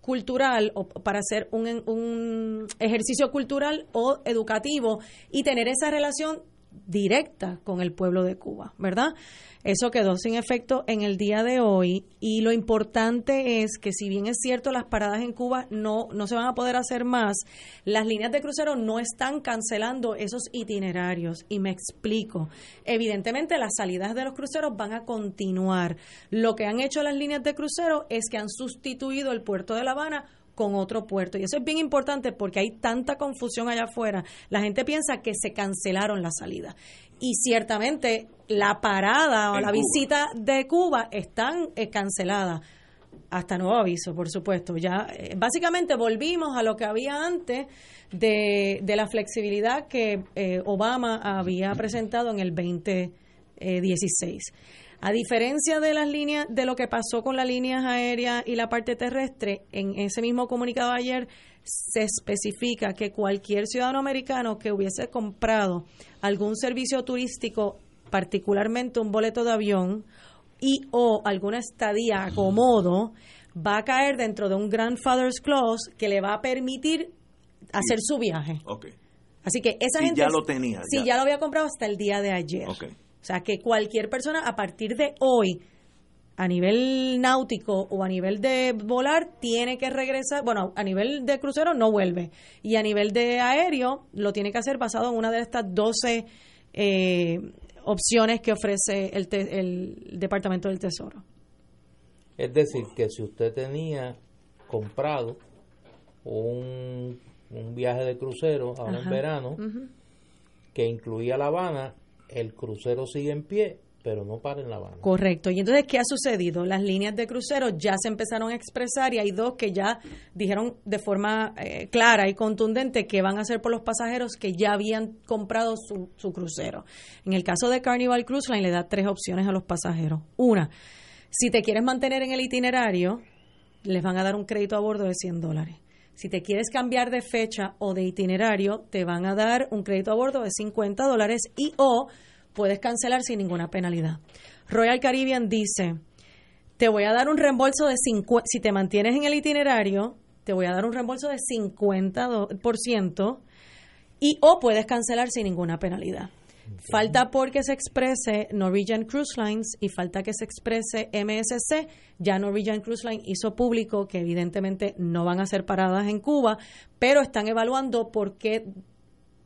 Speaker 6: cultural o para hacer un, un ejercicio cultural o educativo y tener esa relación directa con el pueblo de Cuba, ¿verdad? Eso quedó sin efecto en el día de hoy y lo importante es que si bien es cierto las paradas en Cuba no, no se van a poder hacer más, las líneas de crucero no están cancelando esos itinerarios y me explico. Evidentemente las salidas de los cruceros van a continuar. Lo que han hecho las líneas de crucero es que han sustituido el puerto de La Habana con otro puerto. Y eso es bien importante porque hay tanta confusión allá afuera. La gente piensa que se cancelaron las salidas y ciertamente la parada o la visita de Cuba están eh, canceladas hasta nuevo aviso, por supuesto. Ya eh, básicamente volvimos a lo que había antes de, de la flexibilidad que eh, Obama había presentado en el 2016. A diferencia de las líneas, de lo que pasó con las líneas aéreas y la parte terrestre, en ese mismo comunicado ayer se especifica que cualquier ciudadano americano que hubiese comprado algún servicio turístico, particularmente un boleto de avión y o alguna estadía acomodo va a caer dentro de un grandfather's clause que le va a permitir hacer su viaje.
Speaker 1: Okay.
Speaker 6: Así que esa
Speaker 1: si
Speaker 6: gente
Speaker 1: ya lo tenía.
Speaker 6: Sí, ya. lo había comprado hasta el día de ayer.
Speaker 1: Okay.
Speaker 6: O sea, que cualquier persona a partir de hoy a nivel náutico o a nivel de volar tiene que regresar, bueno, a nivel de crucero no vuelve. Y a nivel de aéreo lo tiene que hacer basado en una de estas 12 eh, opciones que ofrece el, el Departamento del Tesoro.
Speaker 2: Es decir, que si usted tenía comprado un, un viaje de crucero ahora en verano que incluía La Habana, el crucero sigue en pie pero no para en La Habana.
Speaker 6: Correcto. Y entonces, ¿qué ha sucedido? Las líneas de crucero ya se empezaron a expresar y hay dos que ya dijeron de forma eh, clara y contundente que van a ser por los pasajeros que ya habían comprado su, su crucero. En el caso de Carnival Cruise Line le da tres opciones a los pasajeros. Una, si te quieres mantener en el itinerario, les van a dar un crédito a bordo de 100 dólares. Si te quieres cambiar de fecha o de itinerario, te van a dar un crédito a bordo de 50 dólares y o puedes cancelar sin ninguna penalidad. Royal Caribbean dice, te voy a dar un reembolso de 50, si te mantienes en el itinerario, te voy a dar un reembolso de 50% y o puedes cancelar sin ninguna penalidad. Falta porque se exprese Norwegian Cruise Lines y falta que se exprese MSC. Ya Norwegian Cruise Line hizo público que evidentemente no van a ser paradas en Cuba, pero están evaluando por qué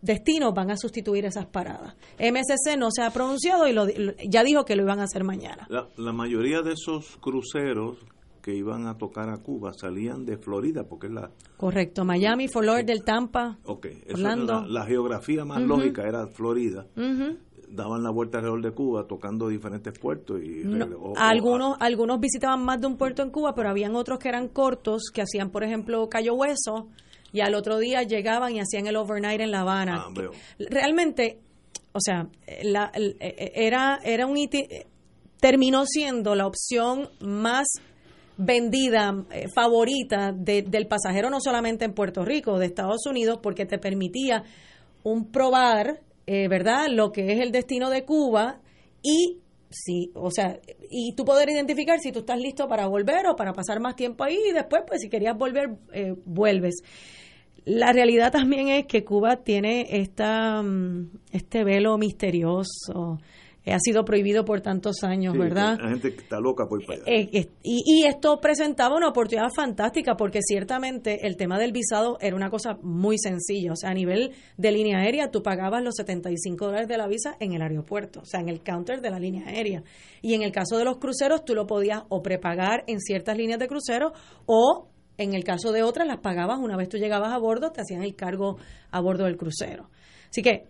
Speaker 6: destinos van a sustituir esas paradas. MSC no se ha pronunciado y lo, ya dijo que lo iban a hacer mañana.
Speaker 1: La, mayoría de esos cruceros que iban a tocar a Cuba salían de Florida, porque es la...
Speaker 6: Correcto, Miami, Fort Lauderdale, Tampa,
Speaker 1: Ok, Orlando. La, geografía más lógica era Florida. Daban la vuelta alrededor de Cuba tocando diferentes puertos y
Speaker 6: algunos algunos visitaban más de un puerto en Cuba pero habían otros que eran cortos que hacían por ejemplo Cayo Hueso y al otro día llegaban y hacían el overnight en La Habana.
Speaker 1: Ah,
Speaker 6: realmente, o sea, la, e, e, era, era un terminó siendo la opción más vendida, eh, favorita del pasajero, no solamente en Puerto Rico, de Estados Unidos, porque te permitía un probar, eh, ¿verdad?, lo que es el destino de Cuba y sí, o sea, y tú poder identificar si tú estás listo para volver o para pasar más tiempo ahí y después, pues si querías volver, eh, vuelves. La realidad también es que Cuba tiene esta, mm, este velo misterioso, ha sido prohibido por tantos años, ¿verdad?
Speaker 1: La gente está loca por allá.
Speaker 6: Eh, y, esto presentaba una oportunidad fantástica porque ciertamente el tema del visado era una cosa muy sencilla. O sea, a nivel de línea aérea, tú pagabas los 75 dólares de la visa en el aeropuerto, o sea, en el counter de la línea aérea. Y en el caso de los cruceros, tú lo podías o prepagar en ciertas líneas de crucero o en el caso de otras, las pagabas una vez tú llegabas a bordo, te hacían el cargo a bordo del crucero. Así que,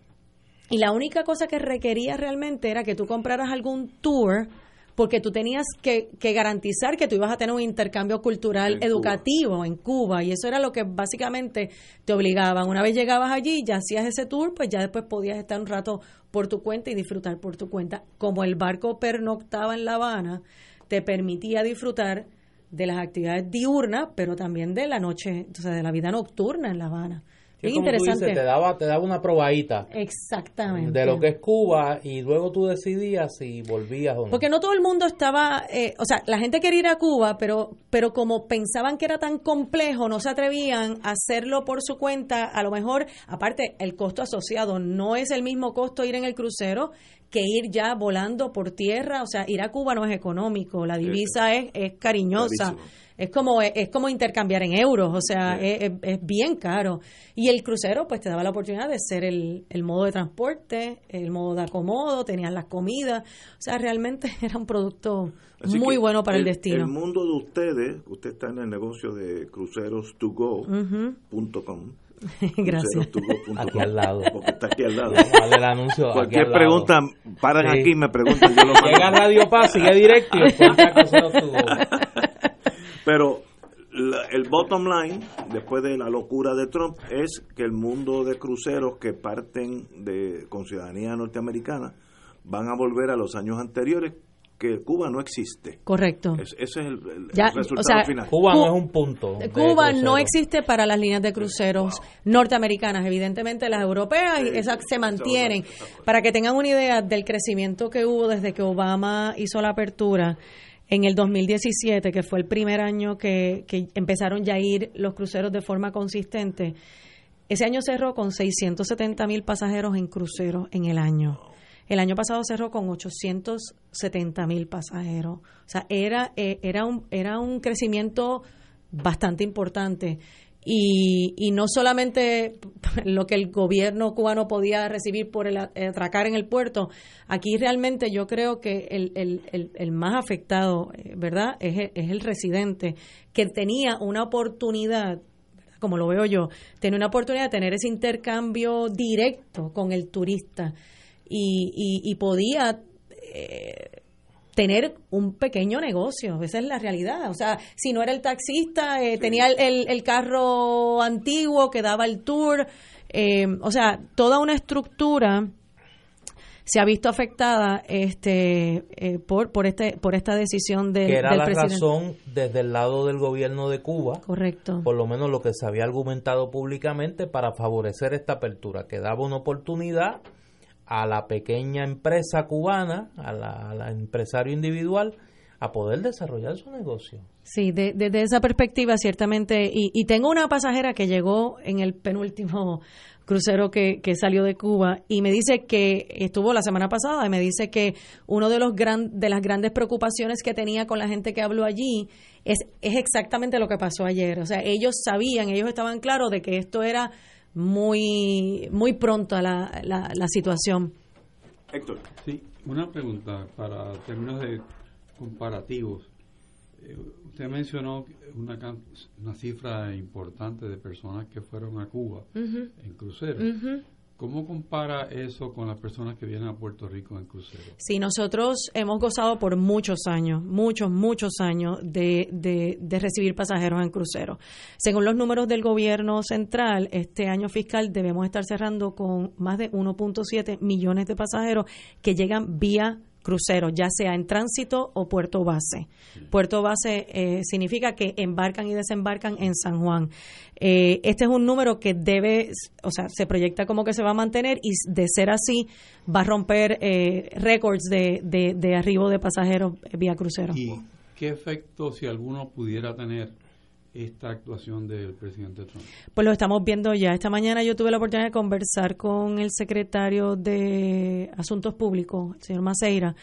Speaker 6: y la única cosa que requería realmente era que tú compraras algún tour porque tú tenías que, garantizar que tú ibas a tener un intercambio cultural educativo en Cuba y eso era lo que básicamente te obligaban. Una vez llegabas allí, ya hacías ese tour, pues ya después podías estar un rato por tu cuenta y disfrutar por tu cuenta. Como el barco pernoctaba en La Habana, te permitía disfrutar de las actividades diurnas, pero también de la noche, o sea, de la vida nocturna en La Habana.
Speaker 2: Es interesante. te daba te daba una probadita.
Speaker 6: Exactamente.
Speaker 2: De lo que es Cuba y luego tú decidías si volvías o no.
Speaker 6: Porque no todo el mundo estaba, eh, o sea, la gente quería ir a Cuba, pero pero como pensaban que era tan complejo, no se atrevían a hacerlo por su cuenta. A lo mejor, aparte, el costo asociado no es el mismo costo ir en el crucero que ir ya volando por tierra, o sea, ir a Cuba no es económico, la divisa es, es cariñosa, es como es, como intercambiar en euros, o sea, es, bien caro. Y el crucero pues te daba la oportunidad de ser el, el modo de transporte, el modo de acomodo, tenías las comidas, o sea, realmente era un producto muy bueno para el, destino.
Speaker 1: El mundo de ustedes, usted está en el negocio de cruceros2go.com.
Speaker 6: Gracias.
Speaker 2: Aquí al lado.
Speaker 1: Porque está aquí al lado.
Speaker 2: el anuncio
Speaker 1: Cualquier pregunta, paran aquí y me preguntan. Yo lo
Speaker 2: Llega Radio Paz, sigue directo y
Speaker 1: Pero el bottom line, después de la locura de Trump, es que el mundo de cruceros que parten de con ciudadanía norteamericana van a volver a los años anteriores que Cuba no existe.
Speaker 6: Correcto.
Speaker 1: ese es el, resultado final.
Speaker 2: Cuba no es un punto.
Speaker 6: Cuba no existe para las líneas de cruceros norteamericanas. Evidentemente las europeas esas se mantienen. Para que tengan una idea del crecimiento que hubo desde que Obama hizo la apertura en el 2017, que fue el primer año que, que empezaron ya a ir los cruceros de forma consistente, ese año cerró con 670 mil pasajeros en cruceros en el año. El año pasado cerró con 870 mil pasajeros. O sea, era, eh, era, un, era un crecimiento bastante importante. Y, y, no solamente lo que el gobierno cubano podía recibir por el, atracar en el puerto, aquí realmente yo creo que el, el, el, más afectado, eh, ¿verdad?, es, es el residente, que tenía una oportunidad como lo veo yo, tenía una oportunidad de tener ese intercambio directo con el turista y, podía eh, tener un pequeño negocio, esa es la realidad. O sea, si no era el taxista, eh, tenía el, el, carro antiguo que daba el tour, eh, o sea, toda una estructura se ha visto afectada este por por este por esta decisión del,
Speaker 2: que era la razón desde el lado del gobierno de Cuba
Speaker 6: correcto.
Speaker 2: por lo menos lo que se había argumentado públicamente para favorecer esta apertura que daba una oportunidad a la pequeña empresa cubana, a la, empresario individual, a poder desarrollar su negocio.
Speaker 6: Sí, desde esa perspectiva, ciertamente. Y, tengo una pasajera que llegó en el penúltimo crucero que, salió de Cuba y me dice que estuvo la semana pasada y me dice que uno de los gran, de las grandes preocupaciones que tenía con la gente que habló allí es, es exactamente lo que pasó ayer. O sea, ellos sabían, ellos estaban claros de que esto era muy, muy pronto la, la, situación.
Speaker 3: Héctor. Sí, una pregunta para términos de comparativos. Eh, usted mencionó una, una cifra importante de personas que fueron a Cuba en crucero. ¿Cómo compara eso con las personas que vienen a Puerto Rico en crucero?
Speaker 6: Sí, nosotros hemos gozado por muchos años, muchos, muchos años de, de, recibir pasajeros en crucero. Según los números del gobierno central, este año fiscal debemos estar cerrando con más de 1.7 millones de pasajeros que llegan vía cruceros, ya sea en tránsito o puerto base. Puerto base eh, significa que embarcan y desembarcan en San Juan. Eh, este es un número que debe, o sea, se proyecta como que se va a mantener y de ser así va a romper eh, récords de, de, de arribo de pasajeros vía crucero.
Speaker 3: ¿Y qué efecto, si alguno pudiera tener, esta actuación del presidente Trump?
Speaker 6: Pues lo estamos viendo ya. Esta mañana yo tuve la oportunidad de conversar con el secretario de Asuntos Públicos, el señor Maceira,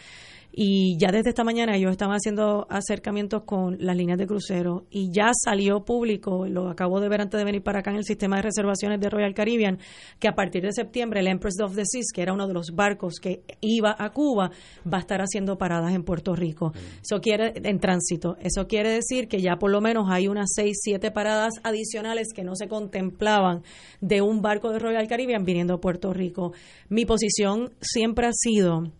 Speaker 6: y ya desde esta mañana ellos estaban haciendo acercamientos con las líneas de crucero y ya salió público, lo acabo de ver antes de venir para acá en el sistema de reservaciones de Royal Caribbean, que a partir de septiembre el Empress of the Seas, que era uno de los barcos que iba a Cuba, va a estar haciendo paradas en Puerto Rico. Eso quiere en tránsito. Eso quiere decir que ya por lo menos hay unas seis, siete paradas adicionales que no se contemplaban de un barco de Royal Caribbean viniendo a Puerto Rico. Mi posición siempre ha sido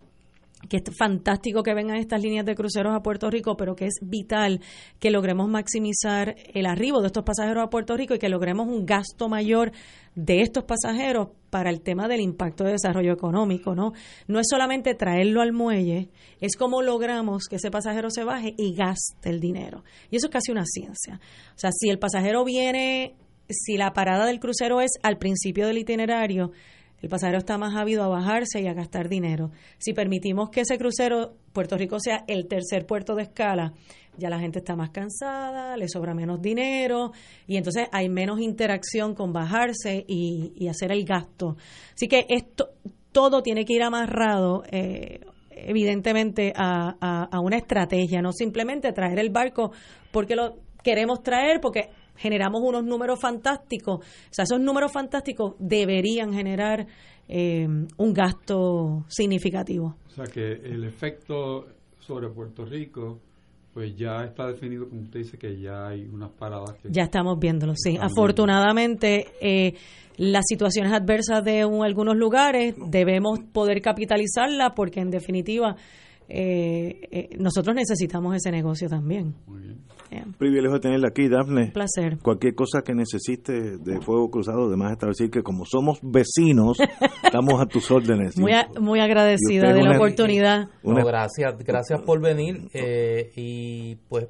Speaker 6: que es fantástico que vengan estas líneas de cruceros a Puerto Rico, pero que es vital que logremos maximizar el arribo de estos pasajeros a Puerto Rico y que logremos un gasto mayor de estos pasajeros para el tema del impacto de desarrollo económico, ¿no? No es solamente traerlo al muelle, es cómo logramos que ese pasajero se baje y gaste el dinero. Y eso es casi una ciencia. O sea, si el pasajero viene, si la parada del crucero es al principio del itinerario, el pasajero está más ávido a bajarse y a gastar dinero. Si permitimos que ese crucero Puerto Rico sea el tercer puerto de escala, ya la gente está más cansada, le sobra menos dinero y entonces hay menos interacción con bajarse y, hacer el gasto. Así que esto todo tiene que ir amarrado. Eh, evidentemente a, a una estrategia, no simplemente traer el barco porque lo queremos traer, porque generamos unos números fantásticos. O sea, esos números fantásticos deberían generar eh, un gasto significativo.
Speaker 3: O sea, que el efecto sobre Puerto Rico pues ya está definido, como usted dice, que ya hay unas paradas que...
Speaker 6: Ya estamos viéndolo, sí. Afortunadamente, eh, las situaciones adversas de algunos lugares debemos poder capitalizarla porque, en definitiva, eh, nosotros necesitamos ese negocio también.
Speaker 3: Muy bien.
Speaker 1: Privilegio tenerla aquí, Dafne.
Speaker 6: Un placer.
Speaker 1: Cualquier cosa que necesite de Fuego Cruzado, además establecer que como somos vecinos, estamos a tus órdenes.
Speaker 6: Muy, muy agradecida de la oportunidad.
Speaker 2: gracias, gracias por venir eh, y pues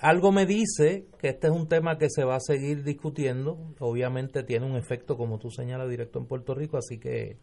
Speaker 2: algo me dice que este es un tema que se va a seguir discutiendo. Obviamente tiene un efecto, como tú señalas, directo en Puerto Rico, así que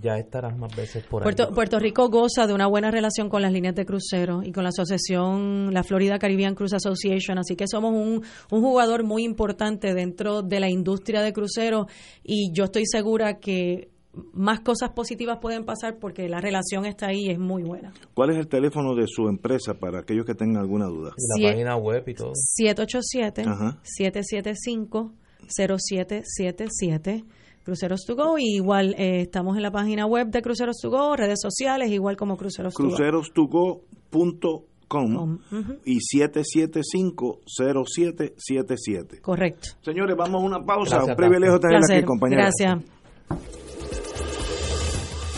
Speaker 2: ya estarás más veces por
Speaker 6: Puerto, ahí. Puerto Rico goza de una buena relación con las líneas de crucero y con la asociación, la Florida Caribbean Cruise Association, así que somos un, un jugador muy importante dentro de la industria de cruceros y yo estoy segura que más cosas positivas pueden pasar porque la relación está ahí y es muy buena.
Speaker 1: ¿Cuál es el teléfono de su empresa para aquellos que tengan alguna duda?
Speaker 2: La página web y todo.
Speaker 6: 787-775-0777. Cruceros to Go. Y igual eh, estamos en la página web de Cruceros to Go, redes sociales, igual como Cruceros to Go.
Speaker 1: Crucerostogo.com y 775-0777.
Speaker 6: Correcto.
Speaker 1: Señores, vamos a una pausa. Un privilegio tenerla aquí, compañera.
Speaker 6: Gracias.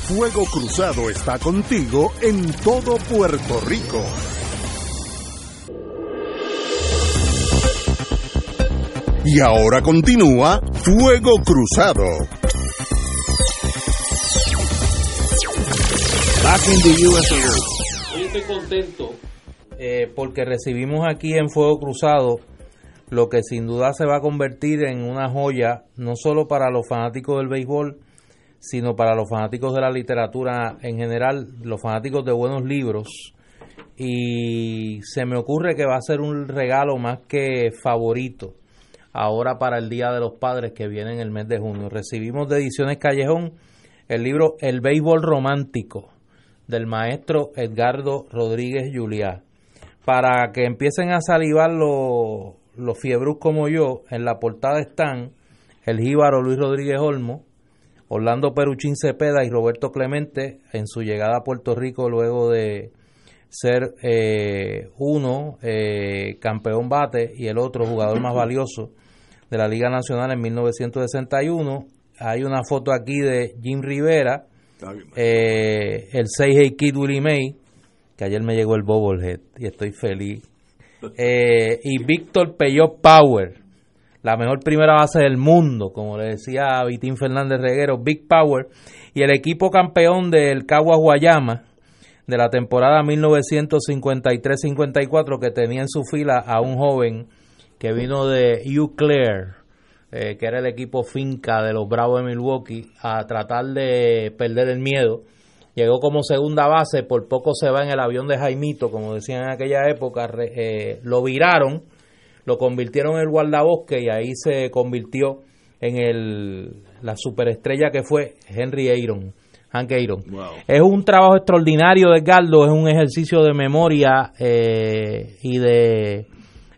Speaker 4: Fuego Cruzado está contigo en todo Puerto Rico. Y ahora continúa Fuego Cruzado.
Speaker 2: Hoy estoy contento eh, porque recibimos aquí en Fuego Cruzado lo que sin duda se va a convertir en una joya, no solo para los fanáticos del béisbol, sino para los fanáticos de la literatura en general, los fanáticos de buenos libros. Y se me ocurre que va a ser un regalo más que favorito ahora para el Día de los Padres que viene en el mes de junio. Recibimos de Ediciones Callejón el libro El béisbol romántico del maestro Edgardo Rodríguez Juliá. Para que empiecen a salivar los, los fiebrus como yo, en la portada están el jíbaro Luis Rodríguez Olmo, Orlando Peruchín Cepeda y Roberto Clemente en su llegada a Puerto Rico luego de ser eh, uno eh, campeón bate y el otro jugador más valioso de la Liga Nacional en 1961. Hay una foto aquí de Jim Rivera, eh, el 6 Kid Willie May, que ayer me llegó el Bobblehead y estoy feliz. y Víctor Peyot Power, la mejor primera base del mundo, como le decía Vitín Fernández Reguero, Big Power, y el equipo campeón del Caguas Guayama de la temporada 1953-54 que tenía en su fila a un joven que vino de Eau eh, que era el equipo finca de los Bravos de Milwaukee, a tratar de perder el miedo. Llegó como segunda base, por poco se va en el avión de Jaimito, como decían en aquella época, eh, lo viraron lo convirtieron en el guardabosque y ahí se convirtió en el, la superestrella que fue Henry Aaron. Hank Aaron. Es un trabajo extraordinario de Edgardo, es un ejercicio de memoria eh, y de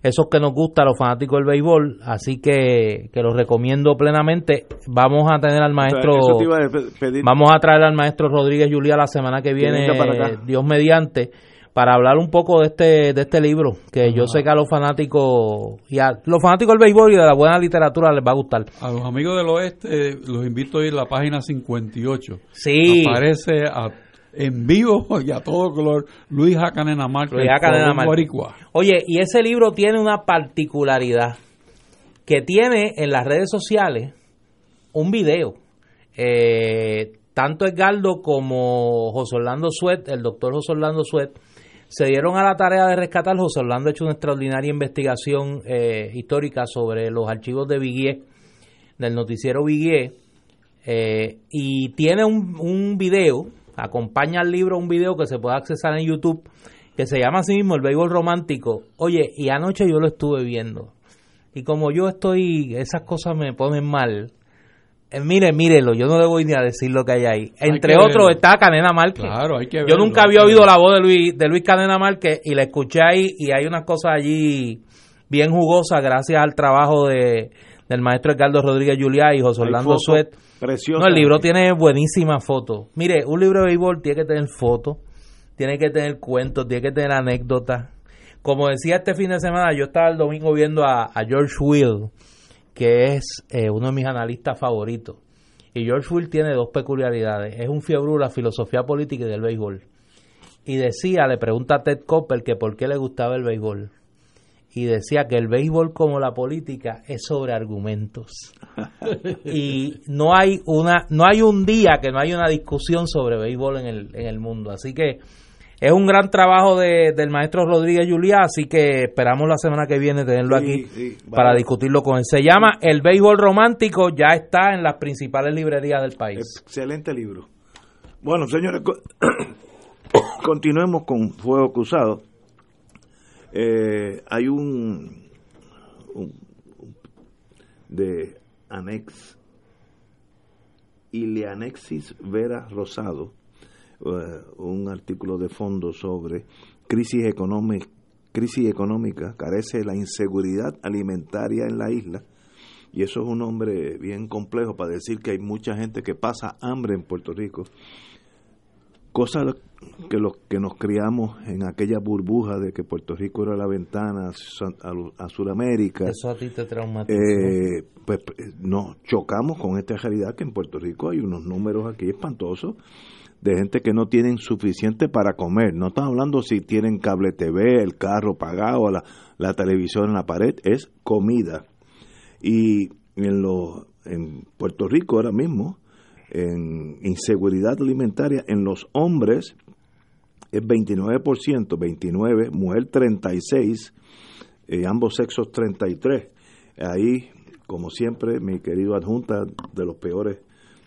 Speaker 2: esos que nos gusta los fanáticos del béisbol, así que, que los recomiendo plenamente. Vamos a tener al maestro, vamos a traer al maestro Rodríguez Julia la semana que viene, Dios mediante para hablar un poco de este de este libro que yo sé que a los fanáticos y a los fanáticos del béisbol y de la buena literatura les va a gustar.
Speaker 3: A los amigos del oeste los invito a ir a la página 58.
Speaker 2: Sí.
Speaker 3: Aparece en vivo y a todo color Luis Jacanena Marca.
Speaker 2: Luis Oye, y ese libro tiene una particularidad que tiene en las redes sociales un video. Eh, tanto Edgardo como José Orlando Suet, el doctor José Orlando Suet, se dieron a la tarea de rescatar. José Orlando ha hecho una extraordinaria investigación eh, histórica sobre los archivos de Viguier, del noticiero Viguier, eh, y tiene un, un video, acompaña al libro un video que se puede accesar en YouTube, que se llama así mismo El Béisbol Romántico. Oye, y anoche yo lo estuve viendo. Y como yo estoy, esas cosas me ponen mal, eh, mire, mírelo, yo no le voy ni a decir lo que hay ahí. Entre otros está Canena Márquez.
Speaker 3: Claro, hay que
Speaker 2: Yo nunca había oído la voz de Luis, de Luis Canena Márquez y la escuché ahí y hay unas cosas allí bien jugosas gracias al trabajo de, del maestro Edgardo Rodríguez Juliá y José Orlando Suet.
Speaker 1: Precioso.
Speaker 2: No, el libro tiene buenísimas fotos. Mire, un libro de béisbol tiene que tener fotos, tiene que tener cuentos, tiene que tener anécdotas. Como decía este fin de semana, yo estaba el domingo viendo a, a George Will que es eh, uno de mis analistas favoritos. Y George Will tiene dos peculiaridades. Es un fiebre de la filosofía política y del béisbol. Y decía, le pregunta a Ted Koppel que por qué le gustaba el béisbol. Y decía que el béisbol como la política es sobre argumentos y no hay una no hay un día que no haya una discusión sobre béisbol en el, en el mundo así que es un gran trabajo de, del maestro Rodríguez Juliá, así que esperamos la semana que viene tenerlo aquí para discutirlo con él. Se llama El béisbol romántico, ya está en las principales librerías del país.
Speaker 1: Excelente libro. Bueno, señores, continuemos con Fuego Cruzado. Eh, hay un, de Anex Ileanexis Vera Rosado, eh, un artículo de fondo sobre crisis económica, crisis económica, carece la inseguridad alimentaria en la isla. Y eso es un nombre bien complejo para decir que hay mucha gente que pasa hambre en Puerto Rico. Cosa que los que nos criamos en aquella burbuja de que Puerto Rico era la ventana a, Sudamérica.
Speaker 2: Eso a ti te traumatizó.
Speaker 1: Eh, pues nos chocamos con esta realidad que en Puerto Rico hay unos números aquí espantosos de gente que no tienen suficiente para comer. No estamos hablando si tienen cable TV, el carro pagado, la, la televisión en la pared, es comida. Y en, lo, en Puerto Rico ahora mismo, en inseguridad alimentaria, en los hombres es 29%, 29, mujer 36, eh, ambos sexos 33. Ahí, como siempre, mi querido adjunta de los peores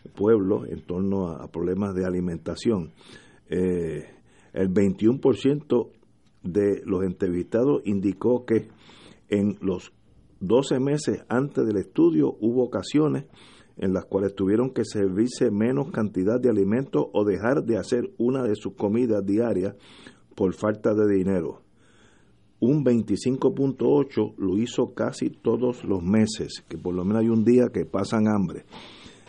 Speaker 1: pueblo en torno a, problemas de alimentación. Eh, el 21% de los entrevistados indicó que en los 12 meses antes del estudio hubo ocasiones en las cuales tuvieron que servirse menos cantidad de alimentos o dejar de hacer una de sus comidas diarias por falta de dinero. Un 25.8 lo hizo casi todos los meses, que por lo menos hay un día que pasan hambre.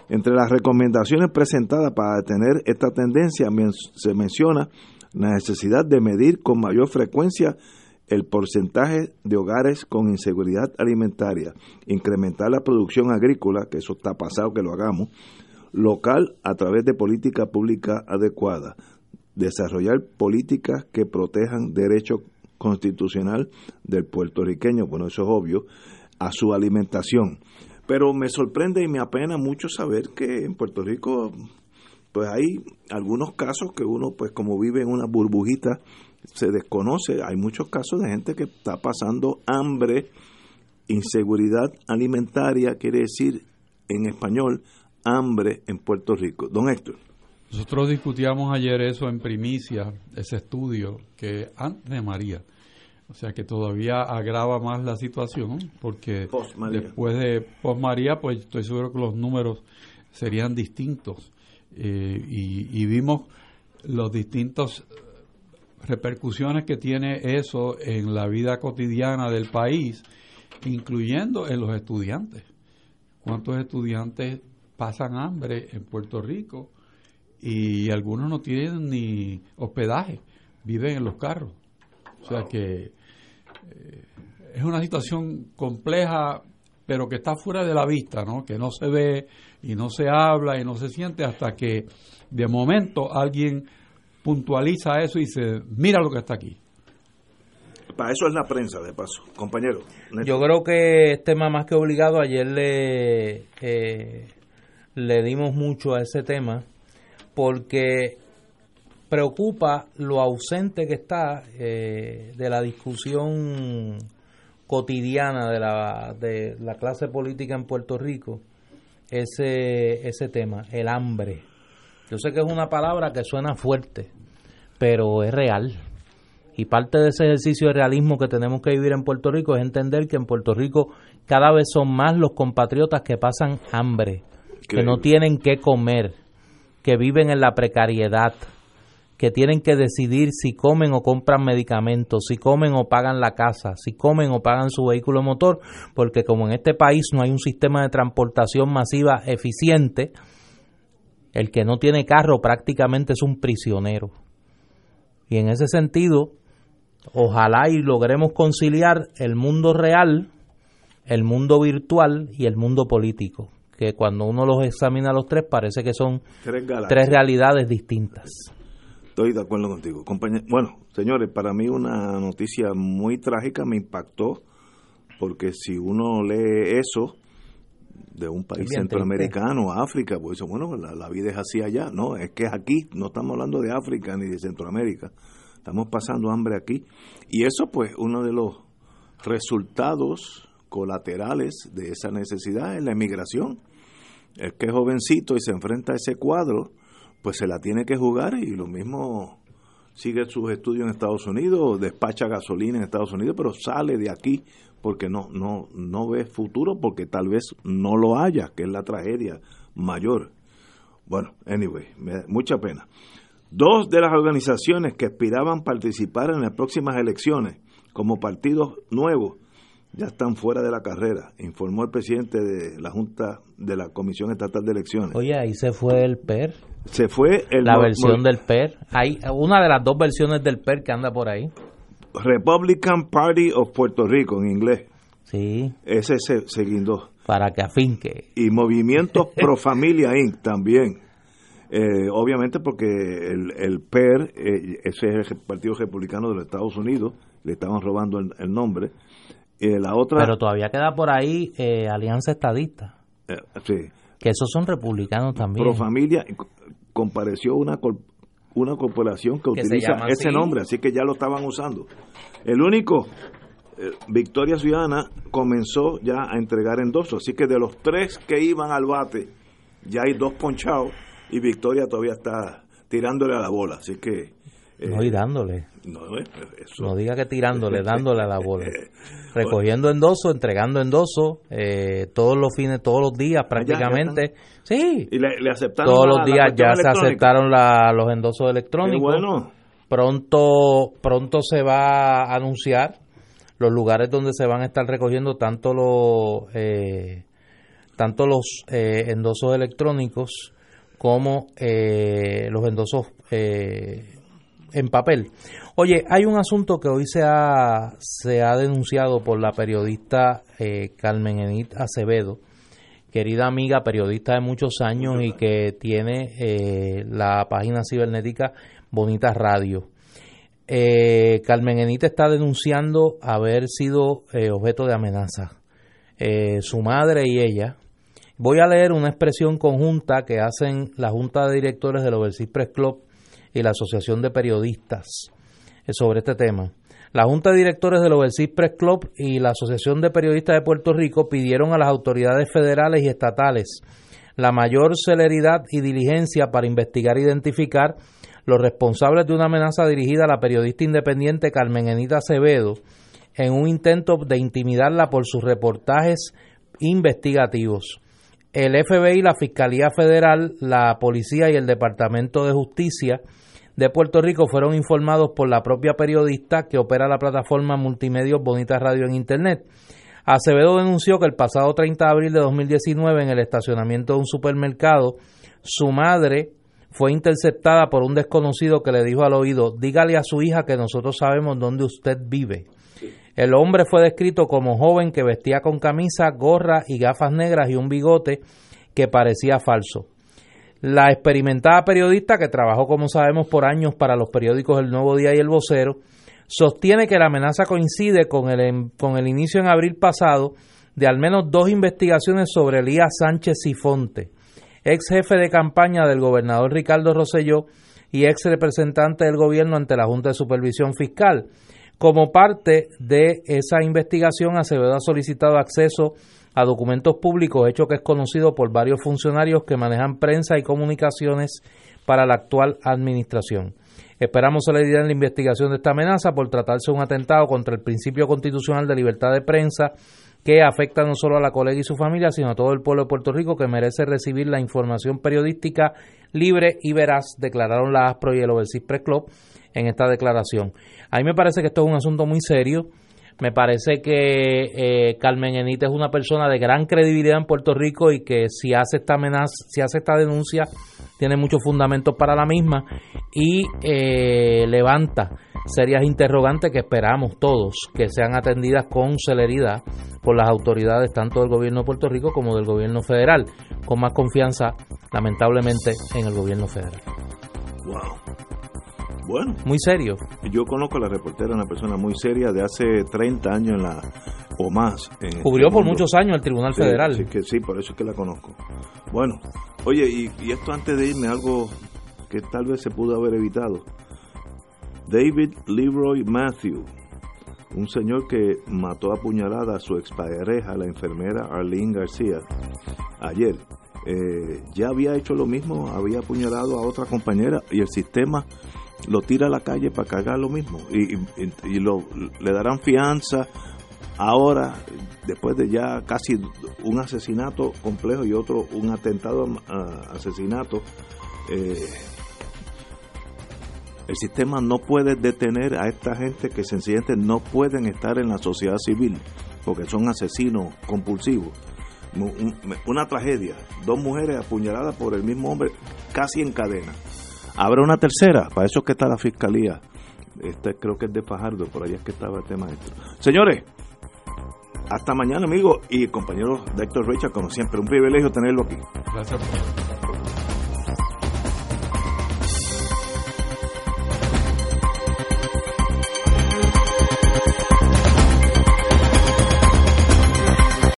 Speaker 1: Entre las recomendaciones presentadas para detener esta tendencia se menciona la necesidad de medir con mayor frecuencia el porcentaje de hogares con inseguridad alimentaria, incrementar la producción agrícola, que eso está pasado que lo hagamos, local a través de política pública adecuada, desarrollar políticas que protejan derecho constitucional del puertorriqueño, bueno, eso es obvio, a su alimentación. Pero me sorprende y me apena mucho saber que en Puerto Rico pues hay algunos casos que uno pues como vive en una burbujita se desconoce, hay muchos casos de gente que está pasando hambre, inseguridad alimentaria, quiere decir en español hambre en Puerto Rico. Don Héctor.
Speaker 3: Nosotros discutíamos ayer eso en primicia, ese estudio que antes de María o sea que todavía agrava más la situación, porque después de post María, pues estoy seguro que los números serían distintos. Eh, y, vimos los distintos repercusiones que tiene eso en la vida cotidiana del país, incluyendo en los estudiantes. ¿Cuántos estudiantes pasan hambre en Puerto Rico? Y algunos no tienen ni hospedaje, viven en los carros. O sea que eh, es una situación compleja, pero que está fuera de la vista, ¿no? Que no se ve y no se habla y no se siente hasta que de momento alguien puntualiza eso y dice, mira lo que está aquí.
Speaker 1: Para eso es la prensa, de paso. Compañero.
Speaker 2: Yo creo que es tema más que obligado. Ayer le, eh, le dimos mucho a ese tema porque preocupa lo ausente que está eh, de la discusión cotidiana de la, de la clase política en Puerto Rico ese, ese tema, el hambre. Yo sé que es una palabra que suena fuerte, pero es real. Y parte de ese ejercicio de realismo que tenemos que vivir en Puerto Rico es entender que en Puerto Rico cada vez son más los compatriotas que pasan hambre, que no tienen que comer, que viven en la precariedad, que tienen que decidir si comen o compran medicamentos, si comen o pagan la casa, si comen o pagan su vehículo motor, porque como en este país no hay un sistema de transportación masiva eficiente, el que no tiene carro prácticamente es un prisionero. Y en ese sentido, ojalá y logremos conciliar el mundo real, el mundo virtual y el mundo político, que cuando uno los examina los tres parece que son tres realidades distintas.
Speaker 1: Estoy de acuerdo contigo. Bueno, señores, para mí una noticia muy trágica me impactó porque si uno lee eso de un país centroamericano, África, pues bueno, la, la, vida es así allá. No, es que es aquí, no estamos hablando de África ni de Centroamérica. Estamos pasando hambre aquí. Y eso, pues, uno de los resultados colaterales de esa necesidad es la emigración. El que es jovencito y se enfrenta a ese cuadro, pues se la tiene que jugar y lo mismo sigue sus estudios en Estados Unidos, despacha gasolina en Estados Unidos, pero sale de aquí porque no no no ve futuro porque tal vez no lo haya, que es la tragedia mayor. Bueno, anyway, mucha pena. Dos de las organizaciones que aspiraban participar en las próximas elecciones como partidos nuevos ya están fuera de la carrera, informó el presidente de la Junta de la Comisión Estatal de Elecciones.
Speaker 2: Oye, ahí se fue el PER.
Speaker 1: Se fue el
Speaker 2: la versión del PER. Hay una de las dos versiones del PER que anda por ahí.
Speaker 1: Republican Party of Puerto Rico en inglés.
Speaker 2: Sí.
Speaker 1: Ese se, se guindó.
Speaker 2: Para que afinque.
Speaker 1: Y Movimiento Pro Familia Inc. también. Eh, obviamente porque el, el PER, eh, ese es el Partido Republicano de los Estados Unidos, le estaban robando el nombre la otra,
Speaker 2: Pero todavía queda por ahí eh, Alianza Estadista.
Speaker 1: Eh, sí.
Speaker 2: Que esos son republicanos también.
Speaker 1: Pro Familia compareció una una corporación que, utiliza ese nombre, así que ya lo estaban usando. El único, eh, Victoria Ciudadana, comenzó ya a entregar endosos, así que de los tres que iban al bate, ya hay dos ponchados y Victoria todavía está tirándole a la bola, así que...
Speaker 2: no, y dándole.
Speaker 1: No,
Speaker 2: no diga que tirándole, dándole a la bola. recogiendo endoso, entregando endoso, eh, todos los fines, todos los días prácticamente. sí.
Speaker 1: Y le, aceptaron
Speaker 2: todos los días ya se aceptaron los endosos electrónicos.
Speaker 1: bueno.
Speaker 2: Pronto, pronto se va a anunciar los lugares donde se van a estar recogiendo tanto los, eh, tanto los eh, endosos electrónicos como los endosos en papel. Oye, hay un asunto que hoy se ha, se ha denunciado por la periodista eh, Carmen Enit Acevedo, querida amiga, periodista de muchos años y que tiene eh, la página cibernética Bonita Radio. Eh, Carmen Enit está denunciando haber sido objeto de amenaza. su madre y ella. Voy a leer una expresión conjunta que hacen la Junta de Directores del Overseas Press Club y la Asociación de Periodistas eh, sobre este tema. La Junta de Directores del Overseas Press Club y la Asociación de Periodistas de Puerto Rico pidieron a las autoridades federales y estatales la mayor celeridad y diligencia para investigar e identificar los responsables de una amenaza dirigida a la periodista independiente Carmen Enita Acevedo en un intento de intimidarla por sus reportajes investigativos. El FBI, la Fiscalía Federal, la Policía y el Departamento de Justicia de Puerto Rico fueron informados por la propia periodista que opera la plataforma multimedia Bonita Radio en Internet. Acevedo denunció que el pasado 30 de abril de 2019 en el estacionamiento de un supermercado, su madre fue interceptada por un desconocido que le dijo al oído, dígale a su hija que nosotros sabemos dónde usted vive. El hombre fue descrito como joven que vestía con camisa, gorra y gafas negras y un bigote que parecía falso. La experimentada periodista, que trabajó, como sabemos, por años para los periódicos El Nuevo Día y El Vocero, sostiene que la amenaza coincide con el, con el inicio en abril pasado de al menos dos investigaciones sobre Elías Sánchez Sifonte, ex jefe de campaña del gobernador Ricardo Rosselló y ex representante del gobierno ante la Junta de Supervisión Fiscal. Como parte de esa investigación, Acevedo ha solicitado acceso a documentos públicos, hecho que es conocido por varios funcionarios que manejan prensa y comunicaciones para la actual administración. Esperamos celeridad en la investigación de esta amenaza por tratarse de un atentado contra el principio constitucional de libertad de prensa que afecta no solo a la colega y su familia, sino a todo el pueblo de Puerto Rico que merece recibir la información periodística libre y veraz, declararon la ASPRO y el Overseas Press Club en esta declaración. A mí me parece que esto es un asunto muy serio me parece que eh, Carmen Enite es una persona de gran credibilidad en Puerto Rico y que si hace esta amenaza, si hace esta denuncia, tiene muchos fundamentos para la misma y eh, levanta serias interrogantes que esperamos todos que sean atendidas con celeridad por las autoridades tanto del gobierno de Puerto Rico como del gobierno federal, con más confianza, lamentablemente, en el gobierno federal.
Speaker 1: Wow.
Speaker 2: Bueno. Muy serio.
Speaker 1: Yo conozco a la reportera, una persona muy seria de hace 30 años en la o más.
Speaker 2: En Cubrió por muchos años el Tribunal Federal.
Speaker 1: Sí, que, sí, por eso es que la conozco. Bueno, oye, y, y esto antes de irme, algo que tal vez se pudo haber evitado. David Leroy Matthew, un señor que mató a puñalada a su expareja, la enfermera Arlene García, ayer. Eh, ya había hecho lo mismo, había apuñalado a otra compañera y el sistema lo tira a la calle para cargar lo mismo y, lo, le darán fianza ahora después de ya casi un asesinato complejo y otro un atentado asesinato eh, el sistema no puede detener a esta gente que sencillamente no pueden estar en la sociedad civil porque son asesinos compulsivos. Una tragedia, dos mujeres apuñaladas por el mismo hombre casi en cadena. Habrá una tercera, para eso es que está la fiscalía. Este creo que es de Fajardo, por ahí es que estaba el tema esto. Señores, hasta mañana, amigos y compañeros de Héctor Richard, como siempre, un privilegio tenerlo aquí. Gracias.